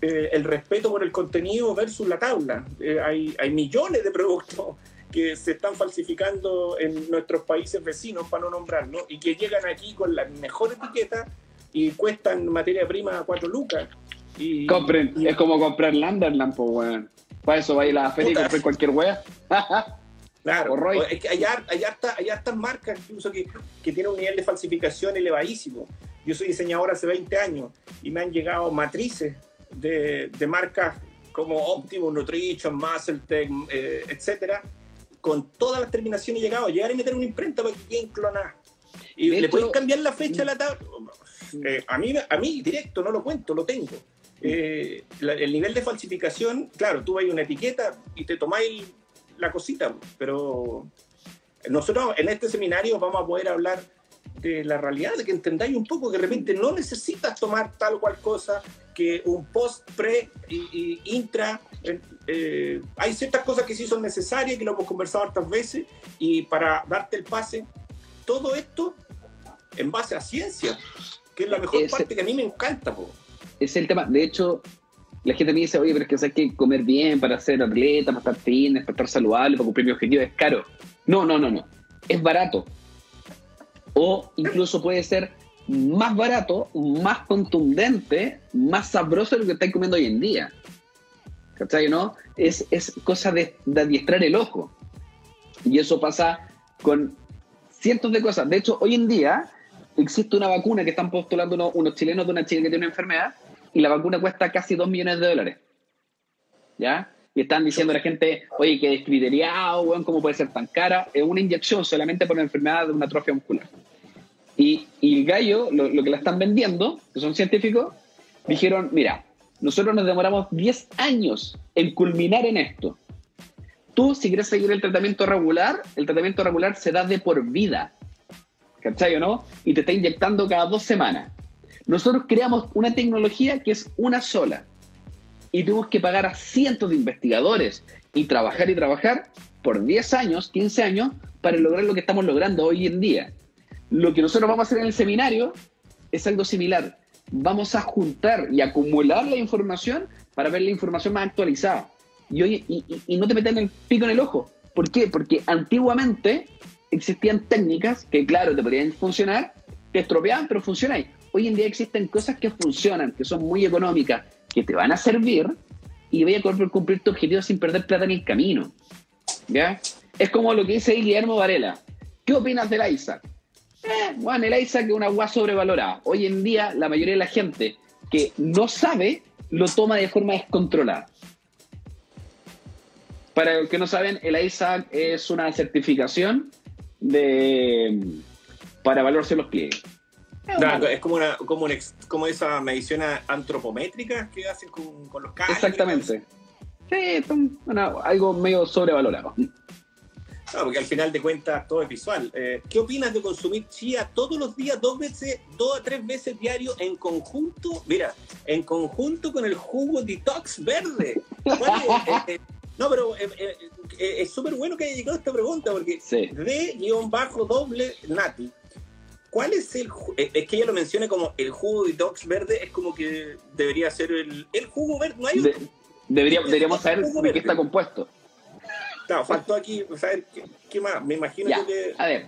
Speaker 3: eh, el respeto por el contenido versus la tabla. Eh, hay, hay millones de productos que se están falsificando en nuestros países vecinos, para no nombrarlo, y que llegan aquí con la mejor etiqueta y cuestan materia prima a 4 lucas. Y,
Speaker 2: Compren,
Speaker 3: y-
Speaker 2: es como comprar Landerland, pues, weón. Para eso va a ir a la feria y comprar cualquier wea.
Speaker 3: Claro,
Speaker 2: Roy.
Speaker 3: o- es que hay, hay, harta- hay hartas marcas incluso que, que tienen un nivel de falsificación elevadísimo. Yo soy diseñador hace 20 años y me han llegado matrices de, de marcas como Optimum Nutrition, Muscletech, eh, etcétera, con todas las terminaciones llegado. Llegar y meter una imprenta para que queden clonadas. Y
Speaker 2: De
Speaker 3: le pueden cambiar la fecha a la tabla. Eh, a, mí, a mí directo, no lo cuento, lo tengo. Eh, la- el nivel de falsificación, claro, tú vas a una etiqueta y te tomáis la cosita, pero nosotros en este seminario vamos a poder hablar de la realidad, de que entendáis un poco que de repente no necesitas tomar tal cual cosa, que un post, pre y, y intra, eh, eh, hay ciertas cosas que sí son necesarias, que lo hemos conversado hartas veces, y para darte el pase, todo esto en base a ciencia, que es la mejor
Speaker 2: Ese-
Speaker 3: parte que a mí me encanta. po.
Speaker 2: Es el tema. De hecho, la gente me dice, oye, pero es que sabes que comer bien para ser atleta, para estar fitness, para estar saludable, para cumplir mi objetivo es caro. No, no, no, no. Es barato. O incluso puede ser más barato, más contundente, más sabroso de lo que estáis comiendo hoy en día. ¿Cachai? ¿No? Es, es cosa de, de adiestrar el ojo. Y eso pasa con cientos de cosas. De hecho, hoy en día existe una vacuna que están postulando unos, unos chilenos de una chica que tiene una enfermedad y la vacuna cuesta casi 2 millones de dólares. ¿Ya? Y están diciendo a la gente, oye, que descriteriado, weón, ¿cómo puede ser tan cara? Es una inyección solamente por la enfermedad de una atrofia muscular. Y, y el gallo, lo, lo que la están vendiendo, que son científicos, dijeron, mira, nosotros nos demoramos 10 años en culminar en esto. Tú, si quieres seguir el tratamiento regular, el tratamiento regular se da de por vida. ¿Cachai o no? Y te está inyectando cada dos semanas. Nosotros creamos una tecnología que es una sola. Y tuvimos que pagar a cientos de investigadores y trabajar y trabajar por 10 años, 15 años, para lograr lo que estamos logrando hoy en día. Lo que nosotros vamos a hacer en el seminario es algo similar. Vamos a juntar y acumular la información para ver la información más actualizada. Y, hoy, y, y- y no te metan el pico en el ojo. ¿Por qué? Porque antiguamente existían técnicas que, claro, te podrían funcionar, te estropeaban, pero funcionan. Hoy en día existen cosas que funcionan, que son muy económicas, que te van a servir y voy a cumplir tu objetivo sin perder plata en el camino. ¿Ya? Es como lo que dice Guillermo Varela. ¿Qué opinas del Isaac? Eh, bueno, el Isaac es una agua sobrevalorada. Hoy en día, la mayoría de la gente que no sabe lo toma de forma descontrolada. Para los que no saben, el ISAC es una certificación de para evaluarse los pliegues. Es una-
Speaker 3: Claro, es como, una, como, un ex- como esa medición antropométrica que hacen con, con los caños.
Speaker 2: Exactamente. Sí, es un- una- algo medio sobrevalorado.
Speaker 3: Claro, porque al final de cuentas todo es visual. Eh, ¿Qué opinas de consumir chía todos los días, dos veces, dos a tres veces diario en conjunto? Mira, en conjunto con el jugo detox verde. ¿Cuál es? Eh, eh, no, pero eh, eh, eh, es súper bueno que haya llegado esta pregunta porque
Speaker 2: Sí.
Speaker 3: D-doble Nati. ¿Cuál es el eh, Es que ella lo menciona como el jugo detox verde, es como que debería ser el, el jugo verde. No hay
Speaker 2: De- debería- deberíamos saber de qué está compuesto.
Speaker 3: Claro, faltó aquí saber qué, qué más. Me imagino
Speaker 2: Ya,
Speaker 3: que.
Speaker 2: a ver,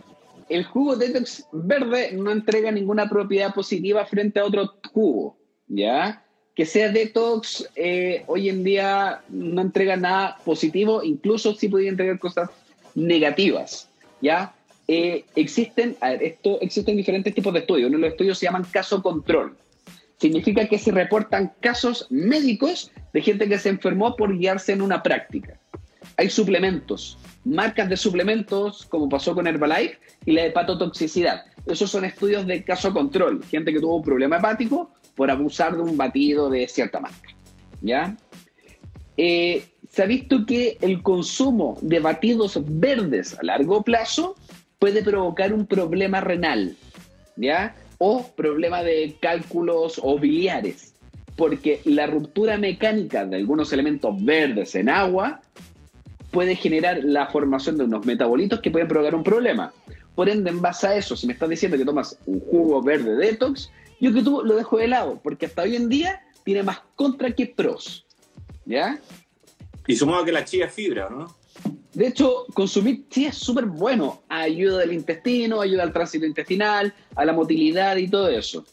Speaker 2: el jugo detox verde no entrega ninguna propiedad positiva frente a otro jugo, ¿ya? Que sea detox eh, hoy en día no entrega nada positivo, incluso sí podría entregar cosas negativas, ¿ya? Eh, existen, a existen diferentes tipos de estudios. Uno de los estudios se llaman caso control. Significa que se reportan casos médicos de gente que se enfermó por guiarse en una práctica. Hay suplementos, marcas de suplementos, como pasó con Herbalife, y la hepatotoxicidad. Esos son estudios de caso control, gente que tuvo un problema hepático por abusar de un batido de cierta marca. ¿Ya? Eh, se ha visto que el consumo de batidos verdes a largo plazo puede provocar un problema renal, ¿ya? O problema de cálculos o biliares, porque la ruptura mecánica de algunos elementos verdes en agua puede generar la formación de unos metabolitos que pueden provocar un problema. Por ende, en base a eso, si me estás diciendo que tomas un jugo verde detox, yo que tú lo dejo de lado, porque hasta hoy en día tiene más contra que pros. ¿Ya?
Speaker 3: Y sumado que la chía es fibra, ¿no?
Speaker 2: De hecho, consumir chía es súper bueno. Ayuda al intestino, ayuda al tránsito intestinal, a la motilidad y todo eso.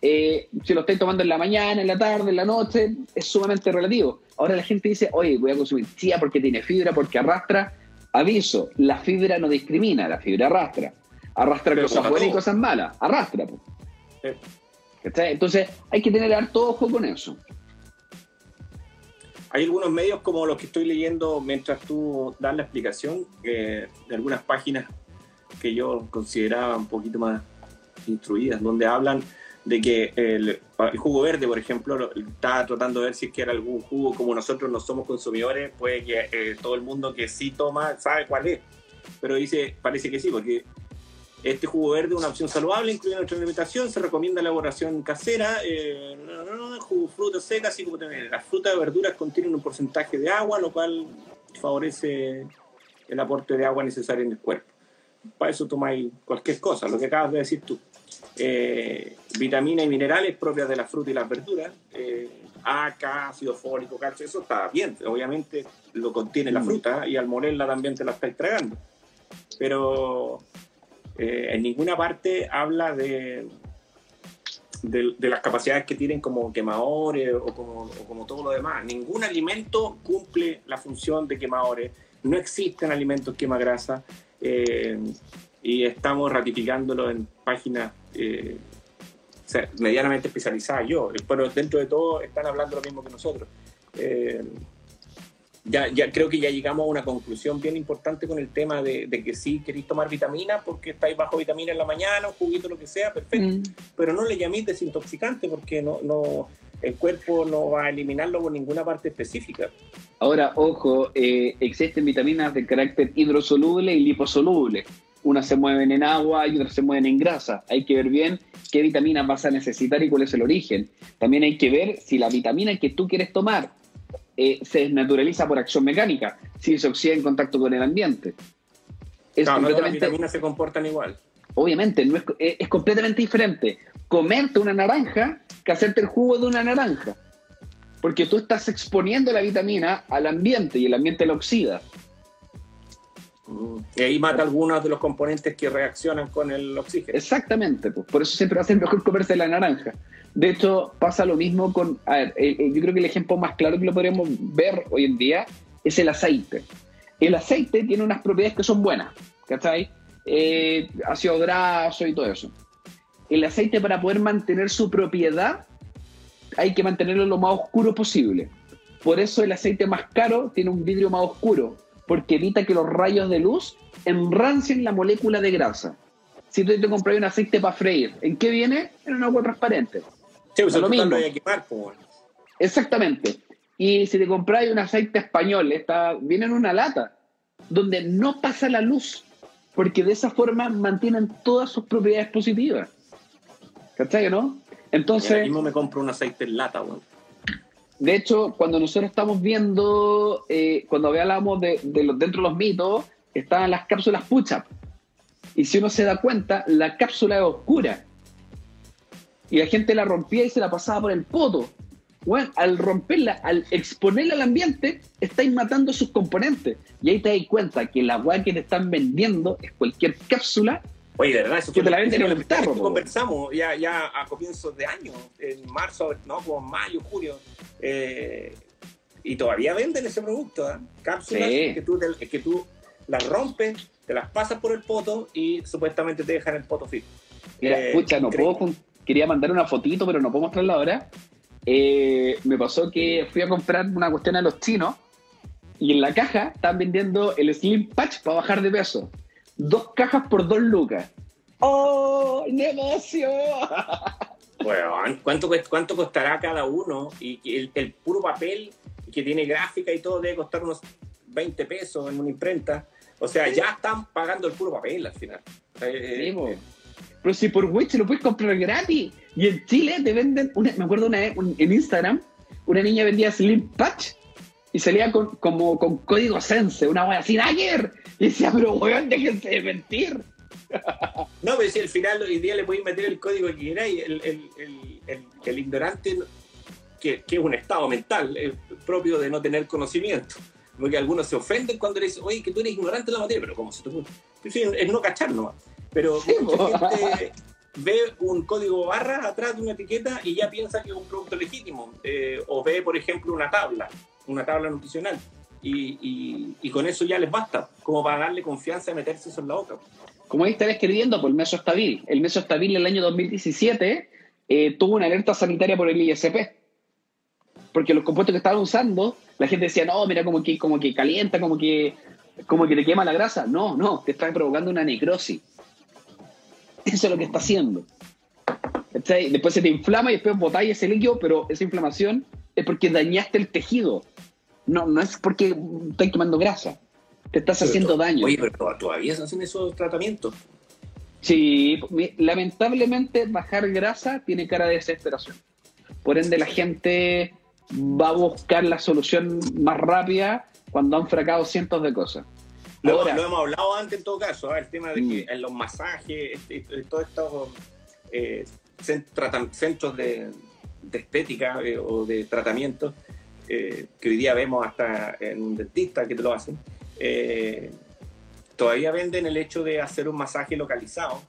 Speaker 2: Eh, si lo estáis tomando en la mañana, en la tarde, en la noche, es sumamente relativo. Ahora la gente dice, oye, voy a consumir chía porque tiene fibra, porque arrastra. Aviso, la fibra no discrimina, la fibra arrastra. Arrastra cosas buenas y cosas malas. Arrastra. Entonces hay que tener harto ojo con eso.
Speaker 3: Hay algunos medios como los que estoy leyendo mientras tú das la explicación de algunas páginas que yo consideraba un poquito más instruidas, donde hablan de que el, jugo verde, por ejemplo, está tratando de ver si es que era algún jugo como nosotros no somos consumidores, puede que eh, todo el mundo que sí toma sabe cuál es. Pero dice, parece que sí, porque este jugo verde es una opción saludable, incluye nuestra alimentación, se recomienda elaboración casera, eh, jugo frutas secas, así como también las frutas y verduras contienen un porcentaje de agua, lo cual favorece el aporte de agua necesario en el cuerpo. Para eso tomáis cualquier cosa, lo que acabas de decir tú. Eh, vitaminas y minerales propias de las frutas y las verduras, eh, A, K, ácido fólico, calcio, eso está bien, obviamente lo contiene la mm. fruta y al molerla también te la estáis tragando. Pero eh, en ninguna parte habla de, de, las capacidades que tienen como quemadores o como, como, todo lo demás. Ningún alimento cumple la función de quemadores. No existen alimentos quemagrasa eh, y estamos ratificándolo en páginas eh, medianamente especializadas. Yo, pero dentro de todo están hablando lo mismo que nosotros. Eh, ya, ya creo que ya llegamos a una conclusión bien importante con el tema de, que sí queréis tomar vitamina porque estáis bajo vitamina en la mañana, un juguito, lo que sea, perfecto. Mm. Pero no le llaméis desintoxicante porque no, no, el cuerpo no va a eliminarlo por ninguna parte específica.
Speaker 2: Ahora, ojo, eh, existen vitaminas de carácter hidrosoluble y liposoluble. Unas se mueven en agua y otras se mueven en grasa. Hay que ver bien qué vitaminas vas a necesitar y cuál es el origen. También hay que ver si la vitamina que tú quieres tomar eh, se desnaturaliza por acción mecánica, si se oxida en contacto con el ambiente.
Speaker 3: Es no, completamente, las vitaminas se comportan igual.
Speaker 2: Obviamente, no es, eh, es, completamente diferente comerte una naranja que hacerte el jugo de una naranja. Porque tú estás exponiendo la vitamina al ambiente y el ambiente la oxida.
Speaker 3: Y ahí mata algunos de los componentes que reaccionan con el oxígeno.
Speaker 2: Exactamente, pues. por eso siempre va a ser mejor comerse la naranja. De hecho, pasa lo mismo con. A ver, eh, eh, yo creo que el ejemplo más claro que lo podríamos ver hoy en día es el aceite. El aceite tiene unas propiedades que son buenas, ¿cachai? Eh, ácido graso y todo eso. El aceite, para poder mantener su propiedad, hay que mantenerlo lo más oscuro posible. Por eso el aceite más caro tiene un vidrio más oscuro, porque evita que los rayos de luz enrancien la molécula de grasa. Si tú te compras un aceite para freír, ¿en qué viene? En un agua transparente.
Speaker 3: Sí, pues lo mismo. Quemar,
Speaker 2: Exactamente. Y si te compras un aceite español, está, viene en una lata, donde no pasa la luz, porque de esa forma mantienen todas sus propiedades positivas. ¿Cachai, no?
Speaker 3: Entonces. Ahora mismo me compro un aceite en lata, weón.
Speaker 2: De hecho, cuando nosotros estamos viendo, eh, cuando hablábamos de, los, dentro de los mitos, estaban las cápsulas pucha. Y si uno se da cuenta, la cápsula es oscura y la gente la rompía y se la pasaba por el poto. Bueno, al romperla, al exponerla al ambiente, estáis matando sus componentes. Y ahí te das cuenta que la agua que te están vendiendo es cualquier cápsula
Speaker 3: Oye, de verdad,
Speaker 2: eso que te la venden en el tarro.
Speaker 3: Conversamos ya, ya a comienzos de año, en marzo, no, como mayo, junio, eh, y todavía venden ese producto, ¿eh? cápsulas que, tú, que tú las rompes, te las pasas por el poto y supuestamente te dejan el poto fit.
Speaker 2: Mira, escucha, no puedo, quería mandar una fotito, pero no puedo mostrarla ahora. eh, me pasó que fui a comprar una cuestión a los chinos y en la caja estaban vendiendo el Slim Patch para bajar de peso. Dos cajas por dos lucas. ¡Oh, negocio!
Speaker 3: Bueno, ¿cuánto, cuánto costará cada uno? Y el, el puro papel que tiene gráfica y todo debe costar unos 20 pesos en una imprenta. O sea, ya están pagando el puro papel al final. Eh,
Speaker 2: Sí, po. Pero si por Wish lo puedes comprar gratis. Y en Chile te venden, una- me acuerdo una vez un- en Instagram, una niña vendía Slim Patch y salía con, como con código Sense, una wea así, ¡Nagger! Y decía, pero weón, déjense de mentir.
Speaker 3: No, pero si al final hoy día le podéis meter el código que queráis, el, el, el, el- ignorante, que, que es un estado mental eh, propio de no tener conocimiento. Porque algunos se ofenden cuando le dicen, oye, que tú eres ignorante en la materia, pero ¿cómo se te ocurre? Es no cachar nomás. Pero
Speaker 2: Sí,
Speaker 3: mucha
Speaker 2: po.
Speaker 3: gente ve un código barra atrás de una etiqueta y ya piensa que es un producto legítimo. Eh, o ve, por ejemplo, una tabla, una tabla nutricional. Y, y- y con eso ya les basta, como para darle confianza de meterse eso en la boca.
Speaker 2: Como ahí estaré escribiendo por el Mesostabil. El Mesostabil en el año 2017 eh, tuvo una alerta sanitaria por el ISP. Porque los compuestos que estaban usando, la gente decía, no, mira, como que, como que calienta, como que, como que te quema la grasa. No, no, te está provocando una necrosis. Eso es lo que está haciendo. Después se te inflama y después botáis ese líquido, pero esa inflamación es porque dañaste el tejido. No, no es porque estás quemando grasa. Te estás
Speaker 3: Pero
Speaker 2: haciendo daño.
Speaker 3: Oye, pero to- todavía se hacen esos tratamientos.
Speaker 2: Sí, lamentablemente bajar grasa tiene cara de desesperación. Por ende, la gente va a buscar la solución más rápida cuando han fracasado cientos de cosas.
Speaker 3: Lo,
Speaker 2: Ahora,
Speaker 3: lo hemos hablado antes en todo caso, ¿ah? el tema de que
Speaker 2: Mm.
Speaker 3: en los masajes, este, este, todos estos eh, centros de, de estética eh, o de tratamiento, eh, que hoy día vemos hasta en un dentista que te lo hacen, eh, todavía venden el hecho de hacer un masaje localizado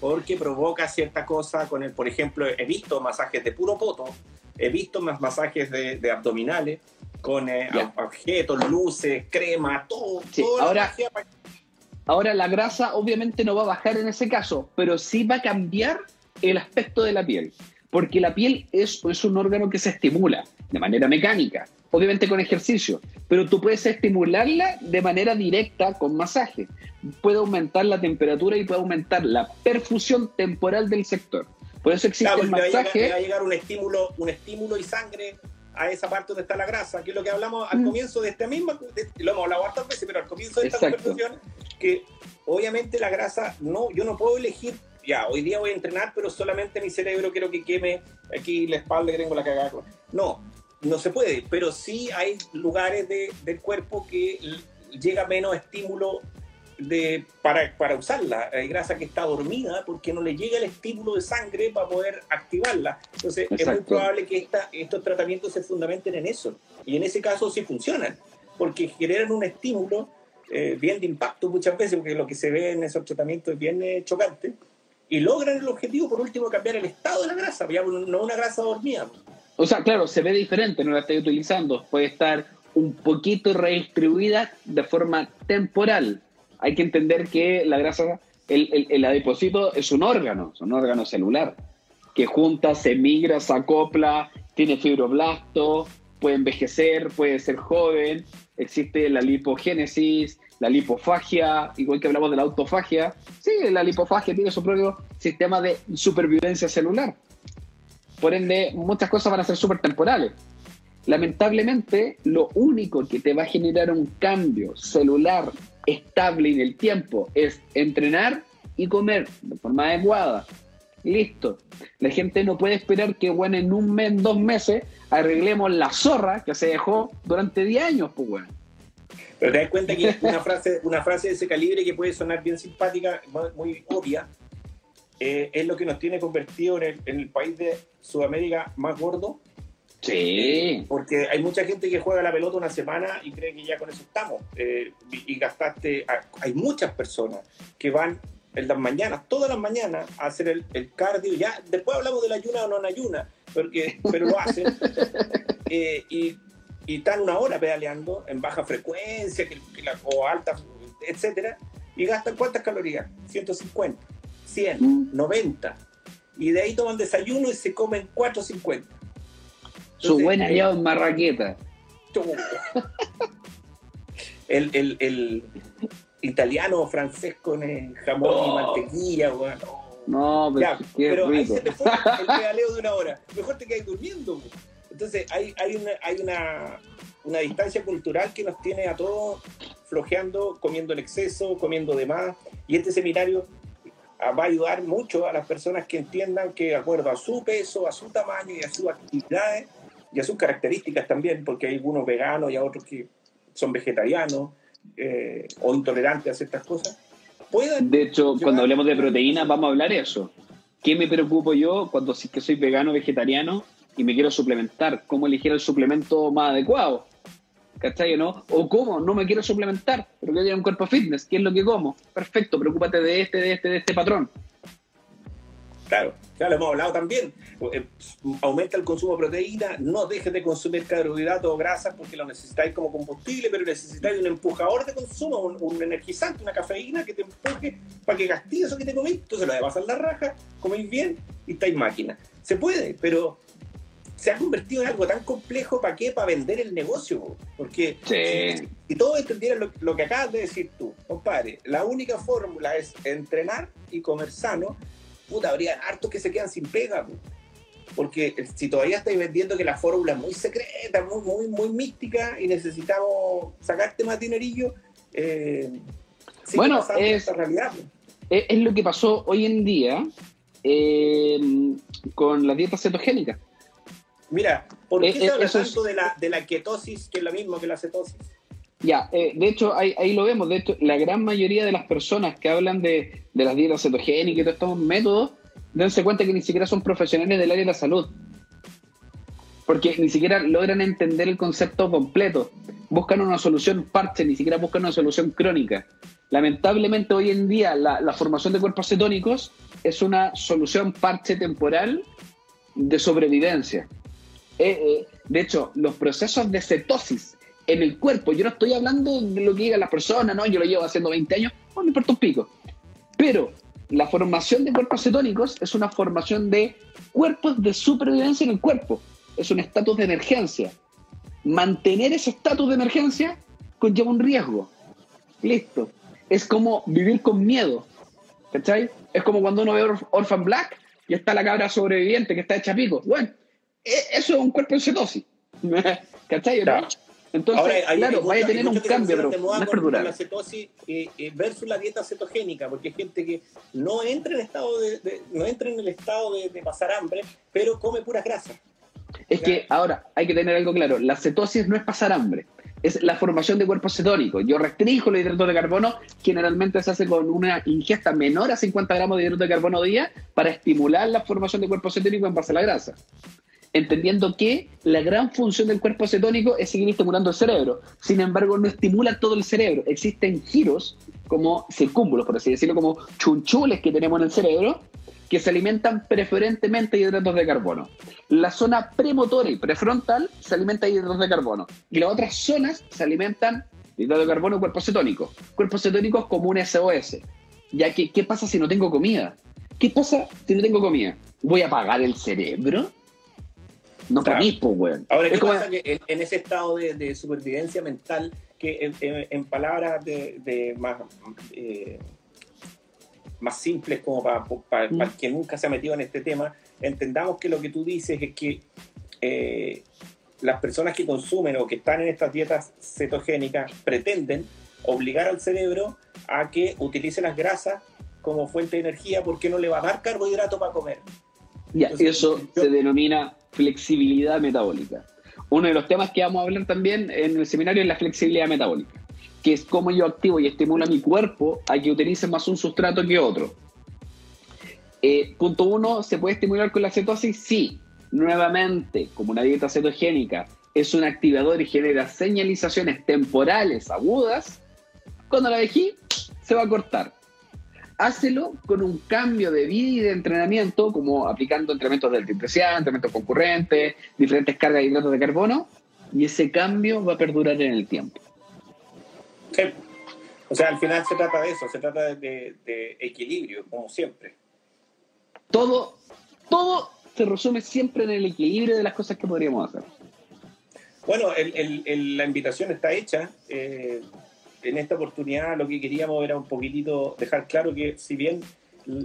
Speaker 3: porque provoca cierta cosa con el, por ejemplo, he visto masajes de puro poto, he visto más masajes de, de abdominales con eh, objetos, luces, crema, todo.
Speaker 2: Sí,
Speaker 3: toda la
Speaker 2: ahora-
Speaker 3: pa-
Speaker 2: ahora la grasa obviamente no va a bajar en ese caso, pero sí va a cambiar el aspecto de la piel. Porque la piel es, es un órgano que se estimula de manera mecánica, obviamente con ejercicio, pero tú puedes estimularla de manera directa con masaje. Puede aumentar la temperatura y puede aumentar la perfusión temporal del sector. Por eso existe
Speaker 3: Claro,
Speaker 2: el
Speaker 3: le va, a llegar,
Speaker 2: masaje.
Speaker 3: le va a llegar un estímulo, un estímulo y sangre a esa parte donde está la grasa, que es lo que hablamos al
Speaker 2: Mm.
Speaker 3: comienzo de esta misma, de- lo hemos hablado hartas veces, pero al comienzo de esta
Speaker 2: Exacto.
Speaker 3: conversación, que obviamente la grasa, no, yo no puedo elegir, ya, hoy día voy a entrenar, pero solamente mi cerebro quiero que queme aquí la espalda que tengo la cagada. No, no se puede, pero sí hay lugares de- del cuerpo que llega menos estímulo de, para, para usarla. Hay grasa que está dormida porque no le llega el estímulo de sangre para poder activarla. Entonces es muy
Speaker 2: Exacto.
Speaker 3: probable que esta, estos tratamientos se fundamenten en eso. Y en ese caso sí funcionan, porque generan un estímulo eh, bien de impacto muchas veces, porque lo que se ve en esos tratamientos es bien eh, chocante, y logran el objetivo, por último, cambiar el estado de la grasa, ya no una grasa dormida.
Speaker 2: O sea, claro, se ve diferente, no la estoy utilizando. Puede estar un poquito redistribuida de forma temporal. Hay que entender que la grasa, el, el, el adipocito es un órgano, es un órgano celular, que junta, se migra, se acopla, tiene fibroblastos, puede envejecer, puede ser joven, existe la lipogénesis, la lipofagia, igual que hablamos de la autofagia. Sí, la lipofagia tiene su propio sistema de supervivencia celular. Por ende, muchas cosas van a ser súper temporales. Lamentablemente, lo único que te va a generar un cambio celular estable en el tiempo es entrenar y comer de forma adecuada. Listo. La gente no puede esperar que, bueno, en un mes, dos meses, arreglemos la zorra que se dejó durante 10 años, pues, bueno.
Speaker 3: Pero te das cuenta que una frase, una frase de ese calibre que puede sonar bien simpática, muy, obvia, eh, es lo que nos tiene convertido en el, en el país de Sudamérica más gordo.
Speaker 2: Sí.
Speaker 3: Porque hay mucha gente que juega la pelota una semana y cree que ya con eso estamos. Eh, y, gastaste. Hay muchas personas que van en las mañanas, todas las mañanas, a hacer el, el cardio. Ya después hablamos del ayuna o no ayuna, porque, pero lo hacen. Eh, y, y están una hora pedaleando en baja frecuencia que, que la- o alta, etcétera, y gastan cuántas calorías? 150, 100,
Speaker 2: Mm.
Speaker 3: 90. Y de ahí toman desayuno y se comen 450.
Speaker 2: Su buen aliado en marraqueta.
Speaker 3: El, el, el italiano o francés con el jamón y mantequilla, weón.
Speaker 2: No, pero,
Speaker 3: Ya,
Speaker 2: qué
Speaker 3: pero ahí se te fue el pedaleo de una hora. Mejor te quedas durmiendo. weón. Entonces hay, hay, una, hay una, una distancia cultural que nos tiene a todos flojeando, comiendo en exceso, comiendo de más. Y este seminario va a ayudar mucho a las personas que entiendan que de acuerdo a su peso, a su tamaño y a sus actividades y a sus características también, porque hay algunos veganos y a otros que son vegetarianos eh, o intolerantes a ciertas cosas, puedan
Speaker 2: De hecho, cuando hablemos de proteínas, vamos a hablar eso. ¿Qué me preocupo yo cuando sí que soy vegano, vegetariano y me quiero suplementar? ¿Cómo elegir el suplemento más adecuado? ¿Cachai o no? O cómo, no me quiero suplementar, pero quiero tener un cuerpo fitness. ¿Qué es lo que como? Perfecto, preocúpate de este, de este, de este patrón.
Speaker 3: Claro, ya lo hemos hablado también. Eh, Aumenta el consumo de proteína, no dejes de consumir carbohidratos o grasas porque lo necesitáis como combustible, pero necesitáis un empujador de consumo, un, energizante, una cafeína que te empuje para que gastéis eso que te comís. Entonces lo de pasar la raja, coméis bien y estáis máquina. Se puede, pero se ha convertido en algo tan complejo, ¿para qué? Para vender el negocio. Porque
Speaker 2: Sí.
Speaker 3: si, si todos entendieran lo, lo que acabas de decir tú, compadre, la única fórmula es entrenar y comer sano, puta, habría hartos que se quedan sin pega. po. Porque si todavía estáis vendiendo que la fórmula es muy secreta, muy, muy, muy mística y necesitamos sacarte más dinerillo, eh,
Speaker 2: Bueno, es-
Speaker 3: realidad.
Speaker 2: es lo que pasó hoy en día eh, con la dieta cetogénica.
Speaker 3: Mira, ¿por qué
Speaker 2: Eh,
Speaker 3: se
Speaker 2: eh,
Speaker 3: habla
Speaker 2: es-
Speaker 3: tanto de, la, de la ketosis, que es lo mismo que la cetosis?
Speaker 2: Ya, eh, de hecho, ahí, ahí lo vemos. De hecho, la gran mayoría de las personas que hablan de, de las dietas cetogénicas y todos estos métodos, dense cuenta que ni siquiera son profesionales del área de la salud. Porque ni siquiera logran entender el concepto completo. Buscan una solución parche, ni siquiera buscan una solución crónica. Lamentablemente, hoy en día, la, la formación de cuerpos cetónicos es una solución parche temporal de sobrevivencia. Eh, eh, de hecho, los procesos de cetosis en el cuerpo, yo no estoy hablando de lo que digan las personas, no, yo lo llevo haciendo 20 años, no me importa un pico. Pero la formación de cuerpos cetónicos es una formación de cuerpos de supervivencia en el cuerpo. Es un estatus de emergencia. Mantener ese estatus de emergencia conlleva un riesgo. Listo. Es como vivir con miedo. ¿Cachai? Es como cuando uno ve Orphan Black y está la cabra sobreviviente que está hecha pico. Bueno, eso es un cuerpo en cetosis. ¿Cachai? no?
Speaker 3: Claro.
Speaker 2: Entonces,
Speaker 3: Ahora, hay-
Speaker 2: claro, vaya a tener un cambio, pero no es
Speaker 3: con- la cetosis eh, eh, versus la dieta cetogénica, porque hay gente que no entra en estado de, de- no entra en el estado de, de pasar hambre, pero come puras grasas.
Speaker 2: Es que ahora hay que tener algo claro, la cetosis no es pasar hambre, es la formación de cuerpos cetónicos. Yo restringo los hidratos de carbono, generalmente se hace con una ingesta menor a 50 gramos de hidratos de carbono día para estimular la formación de cuerpos cetónicos en base a la grasa. Entendiendo que la gran función del cuerpo cetónico es seguir estimulando el cerebro. Sin embargo, no estimula todo el cerebro. Existen giros como circúmbulos, por así decirlo, como chunchules que tenemos en el cerebro, que se alimentan preferentemente de hidratos de carbono. La zona premotora y prefrontal se alimenta de hidratos de carbono. Y las otras zonas se alimentan de hidratos de carbono y cuerpos cetónicos. Cuerpos cetónicos como un SOS. Ya que, ¿qué pasa si no tengo comida? ¿Qué pasa si no tengo comida? ¿Voy a apagar el cerebro? No
Speaker 3: Claro.
Speaker 2: para mí, pues, weón.
Speaker 3: Ahora,
Speaker 2: Es
Speaker 3: ¿qué
Speaker 2: como-
Speaker 3: pasa? Que en, en ese estado de, de supervivencia mental, que en, en- en palabras de, de más, eh, más simples como para, para,
Speaker 2: Mm.
Speaker 3: para el que nunca se ha metido en este tema, entendamos que lo que tú dices es que eh, las personas que consumen o que están en estas dietas cetogénicas pretenden obligar al cerebro a que utilice las grasas como fuente de energía porque no le va a dar carbohidrato para comer.
Speaker 2: Ya,
Speaker 3: Entonces,
Speaker 2: eso
Speaker 3: yo-
Speaker 2: se denomina flexibilidad metabólica. Uno de los temas que vamos a hablar también en el seminario es la flexibilidad metabólica, que es cómo yo activo y estimulo a mi cuerpo a que utilice más un sustrato que otro. Eh, punto uno, ¿se puede estimular con la cetosis? Sí. Nuevamente, como una dieta cetogénica es un activador y genera señalizaciones temporales agudas, cuando la dejé, se va a cortar hácelo con un cambio de vida y de entrenamiento, como aplicando entrenamientos de intensidad, entrenamientos concurrentes, diferentes cargas de hidratos de carbono, y ese cambio va a perdurar en el tiempo.
Speaker 3: Sí. O sea, al final se trata de eso, se trata de, equilibrio, como siempre.
Speaker 2: Todo, todo se resume siempre en el equilibrio de las cosas que podríamos hacer.
Speaker 3: Bueno, el, el, la invitación está hecha. Eh, en esta oportunidad lo que queríamos era un poquitito dejar claro que si bien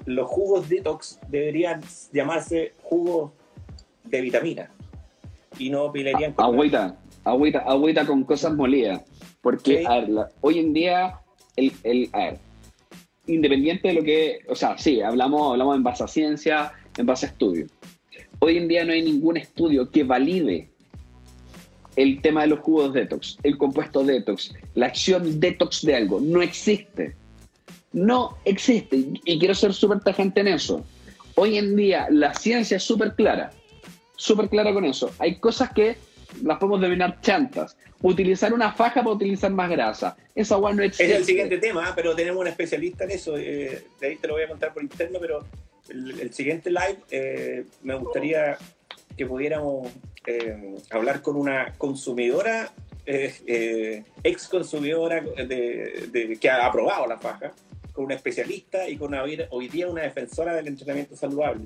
Speaker 3: los jugos detox deberían llamarse jugos de vitamina y no pilerían
Speaker 2: con agüita, agüita, agüita con cosas molidas. Porque, a ver, hoy en día, el, el, a ver, independiente de lo que, o sea, sí, hablamos, hablamos en base a ciencia, en base a estudio. Hoy en día no hay ningún estudio que valide el tema de los jugos detox, el compuesto detox, la acción detox de algo. No existe. No existe. Y quiero ser súper tajante en eso. Hoy en día la ciencia es súper clara. Súper clara con eso. Hay cosas que las podemos denominar chantas. Utilizar una faja para utilizar más grasa. Esa agua no existe.
Speaker 3: Es el siguiente tema, ¿ah? pero tenemos un especialista en eso. Eh, de ahí te lo voy a contar por interno, pero el, siguiente live eh, me gustaría que pudiéramos eh, hablar con una consumidora, ex consumidora de, que ha aprobado la faja, con una especialista y con hoy día una defensora del entrenamiento saludable.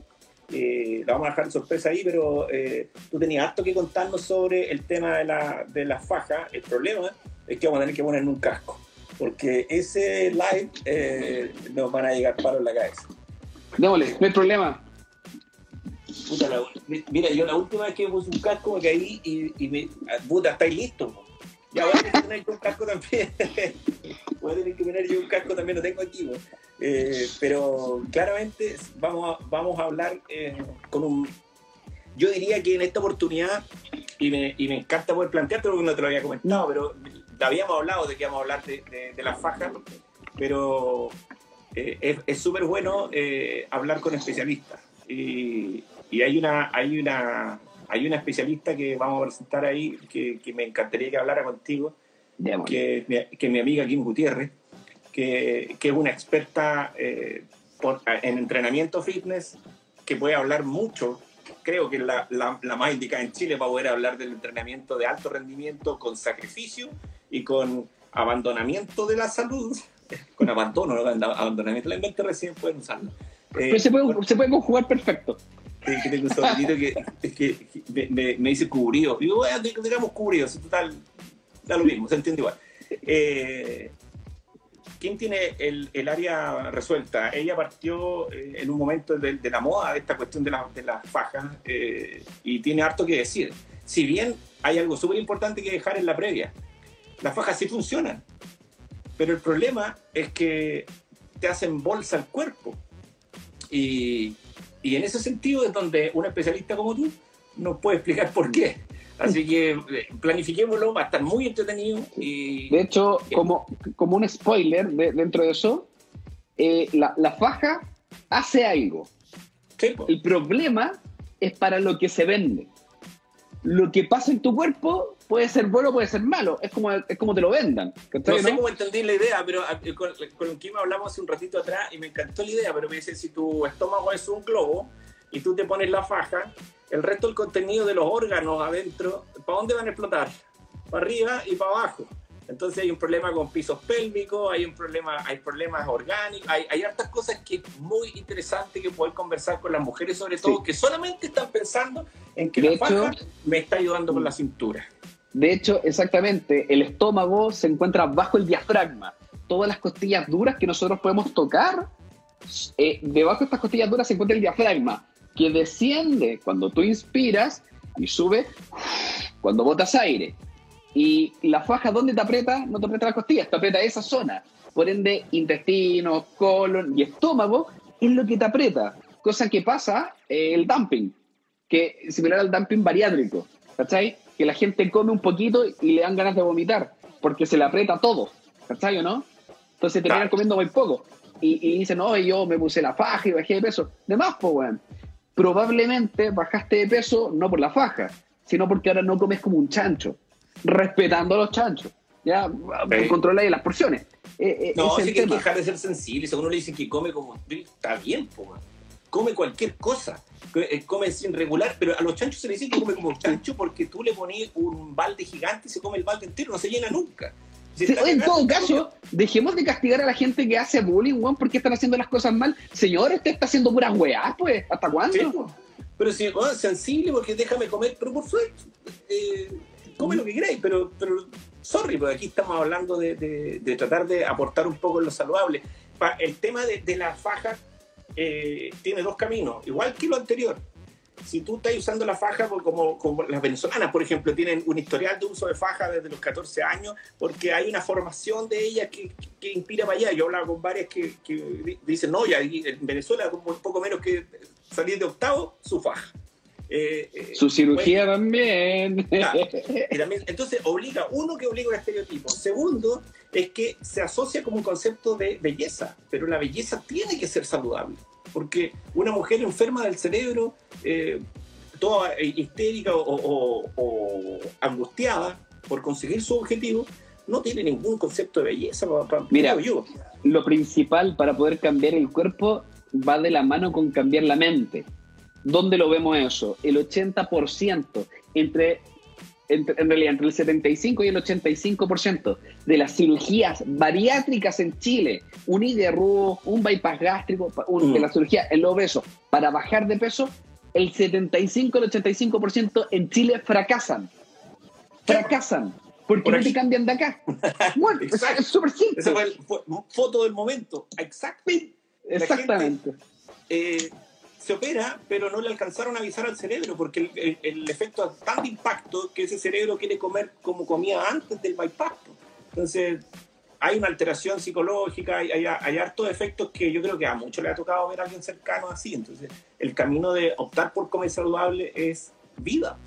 Speaker 3: Eh, la vamos a dejar sorpresa ahí, pero eh, tú tenías harto que contarnos sobre el tema de la, de la faja. El problema es que vamos a tener que poner un casco, porque ese live eh, nos van a llegar palos en la cabeza.
Speaker 2: Démosle, no hay problema.
Speaker 3: Mira, yo la última vez que puse un casco me caí y, me. Puta, estáis listos. Ya voy a tener que poner un casco también. voy a tener que poner yo un casco también, lo tengo aquí. Eh, pero claramente vamos a, vamos a hablar eh, con un... Yo diría que en esta oportunidad, y me, me encanta poder plantearte porque no te lo había comentado, pero habíamos hablado de que íbamos a hablar de, las fajas, pero eh, es súper bueno hablar con especialistas. Y, y, hay, una, hay, una, hay una especialista que vamos a presentar ahí que, que me encantaría que hablara contigo, que, que mi amiga Kim Gutiérrez que, es una experta eh, en entrenamiento fitness, que puede hablar mucho, creo que la, la, más indicada en Chile para poder hablar del entrenamiento de alto rendimiento con sacrificio y con abandonamiento de la salud, con abandono, ¿no? abandonamiento la mente recién pueden usarlo.
Speaker 2: Eh, se, puede, se puede conjugar perfecto.
Speaker 3: Que tengo un que, me, dice cubrido. Digo, bueno, digamos cubrido, total, da lo mismo, se entiende igual. Eh, ¿quién tiene el, el, área resuelta? Ella partió eh, en un momento de, la moda de esta cuestión de, la, de las fajas eh, y tiene harto que decir. Si bien hay algo súper importante que dejar en la previa, las fajas sí funcionan, pero el problema es que te hacen bolsa el cuerpo. Y, y en ese sentido es donde un especialista como tú nos puede explicar por qué. Así que eh, planifiquémoslo, va a estar muy entretenido. Y,
Speaker 2: de hecho, como, como un spoiler dentro de eso, eh, la, la, faja hace algo. El problema es para lo que se vende. Lo que pasa en tu cuerpo puede ser bueno, puede ser malo. Es como, es como te lo vendan.
Speaker 3: No sé cómo entendí la idea, pero eh, con, con Kim hablamos hace un ratito atrás y me encantó la idea, pero me dice, si tu estómago es un globo y tú te pones la faja, el resto del contenido de los órganos adentro, ¿para dónde van a explotar? Para arriba y para abajo. Entonces hay un problema con pisos pélvicos, hay un problema, hay problemas orgánicos, hay, hay hartas cosas que es muy interesante que poder conversar con las mujeres, sobre todo, que solamente están pensando en que la faja me está ayudando con la cintura.
Speaker 2: De hecho, exactamente, el estómago se encuentra bajo el diafragma. Todas las costillas duras que nosotros podemos tocar, eh, debajo de estas costillas duras se encuentra el diafragma que desciende cuando tú inspiras y sube cuando botas aire. Y la faja, ¿dónde te aprieta? No te aprieta las costillas, te aprieta esa zona. Por ende, intestino, colon y estómago es lo que te aprieta. Cosa que pasa eh, el dumping, que similar al dumping bariátrico. ¿Cachai? Que la gente come un poquito y le dan ganas de vomitar, porque se le aprieta todo. ¿Cachai o no? Entonces terminan comiendo muy poco. Y, y dicen, no, yo me puse la faja y bajé de peso. De más, pues, weón probablemente bajaste de peso no por la faja, sino porque ahora no comes como un chancho, respetando a los chanchos. Ya, sí. controla las porciones.
Speaker 3: Eh, eh, no, hay que dejar de ser sensible. Si a uno le dice que come como. Está bien, po, come cualquier cosa. Eh, come sin regular, pero a los chanchos se le dice que come como chancho porque tú le pones un balde gigante y se come el balde entero, no se llena nunca
Speaker 2: en todo caso, dejemos de castigar a la gente que hace bullying, weón, porque están haciendo las cosas mal. Señor, usted está haciendo puras weás, pues. ¿Hasta cuándo?
Speaker 3: pero si oh, sensible porque déjame comer, pero por suerte, eh, come lo que queráis, pero, pero sorry, porque aquí estamos hablando de, de, tratar de aportar un poco en lo saludable. El tema de, de la faja eh, tiene dos caminos, igual que lo anterior. Si tú estás usando la faja como, como, las venezolanas, por ejemplo, tienen un historial de uso de faja desde los 14 años, porque hay una formación de ellas que, que inspira para allá. Yo hablaba con varias que, que dicen, no, ya en Venezuela, como un poco menos que salir de octavo, su faja.
Speaker 2: Eh, eh, su cirugía también.
Speaker 3: Entonces obliga, uno que obliga un estereotipo. Segundo, es que se asocia como un concepto de belleza, pero la belleza tiene que ser saludable, porque una mujer enferma del cerebro, eh, toda histérica o, angustiada por conseguir su objetivo, no tiene ningún concepto de belleza.
Speaker 2: Mira, yo. lo principal para poder cambiar el cuerpo va de la mano con cambiar la mente. ¿Dónde lo vemos eso? El 80%, entre, entre, en realidad entre el 75 y el 85% de las cirugías bariátricas en Chile, un IDRU, un bypass gástrico, de la mm. cirugía en lo obeso para bajar de peso, el 75 al 85% en Chile fracasan. Fracasan. Porque no te cambian de acá. Bueno, es súper simple.
Speaker 3: Esa fue, la foto del momento. Exactamente.
Speaker 2: Exactamente.
Speaker 3: Eh, se opera, pero no le alcanzaron a avisar al cerebro porque el, efecto es tan de impacto que ese cerebro quiere comer como comía antes del bypass. Entonces, hay una alteración psicológica, hay, hay, hartos efectos que yo creo que a muchos le ha tocado ver a alguien cercano así. Entonces, el camino de optar por comer saludable es vida.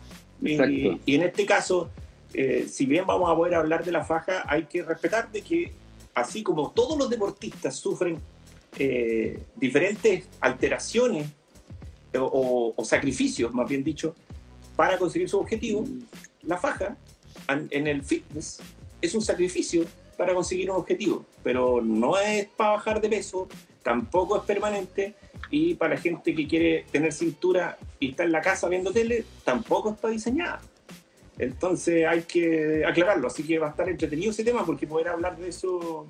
Speaker 3: Y, y, en este caso, eh, si bien vamos a poder hablar de la faja, hay que respetar de que así como todos los deportistas sufren eh, diferentes alteraciones o, sacrificios, más bien dicho, para conseguir su objetivo, la faja en el fitness es un sacrificio para conseguir un objetivo, pero no es para bajar de peso, tampoco es permanente y para la gente que quiere tener cintura y está en la casa viendo tele, tampoco está diseñada. Entonces hay que aclararlo, así que va a estar entretenido ese tema porque poder hablar de eso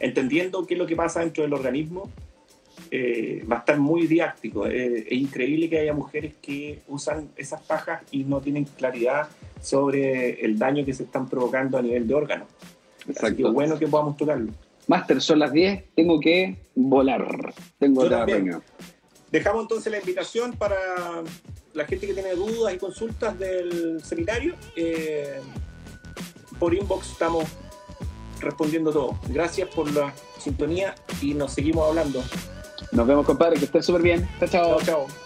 Speaker 3: entendiendo qué es lo que pasa dentro del organismo eh, va a estar muy didáctico. Eh, es increíble que haya mujeres que usan esas pajas y no tienen claridad sobre el daño que se están provocando a nivel de órganos. Así que bueno que podamos tocarlo.
Speaker 2: Máster, son las 10, tengo que volar. Tengo la reunión.
Speaker 3: Dejamos entonces la invitación para la gente que tiene dudas y consultas del seminario. Eh, por inbox estamos respondiendo todo. Gracias por la sintonía y nos seguimos hablando.
Speaker 2: Nos vemos, compadre, que esté súper bien. Chao. Chao, chao.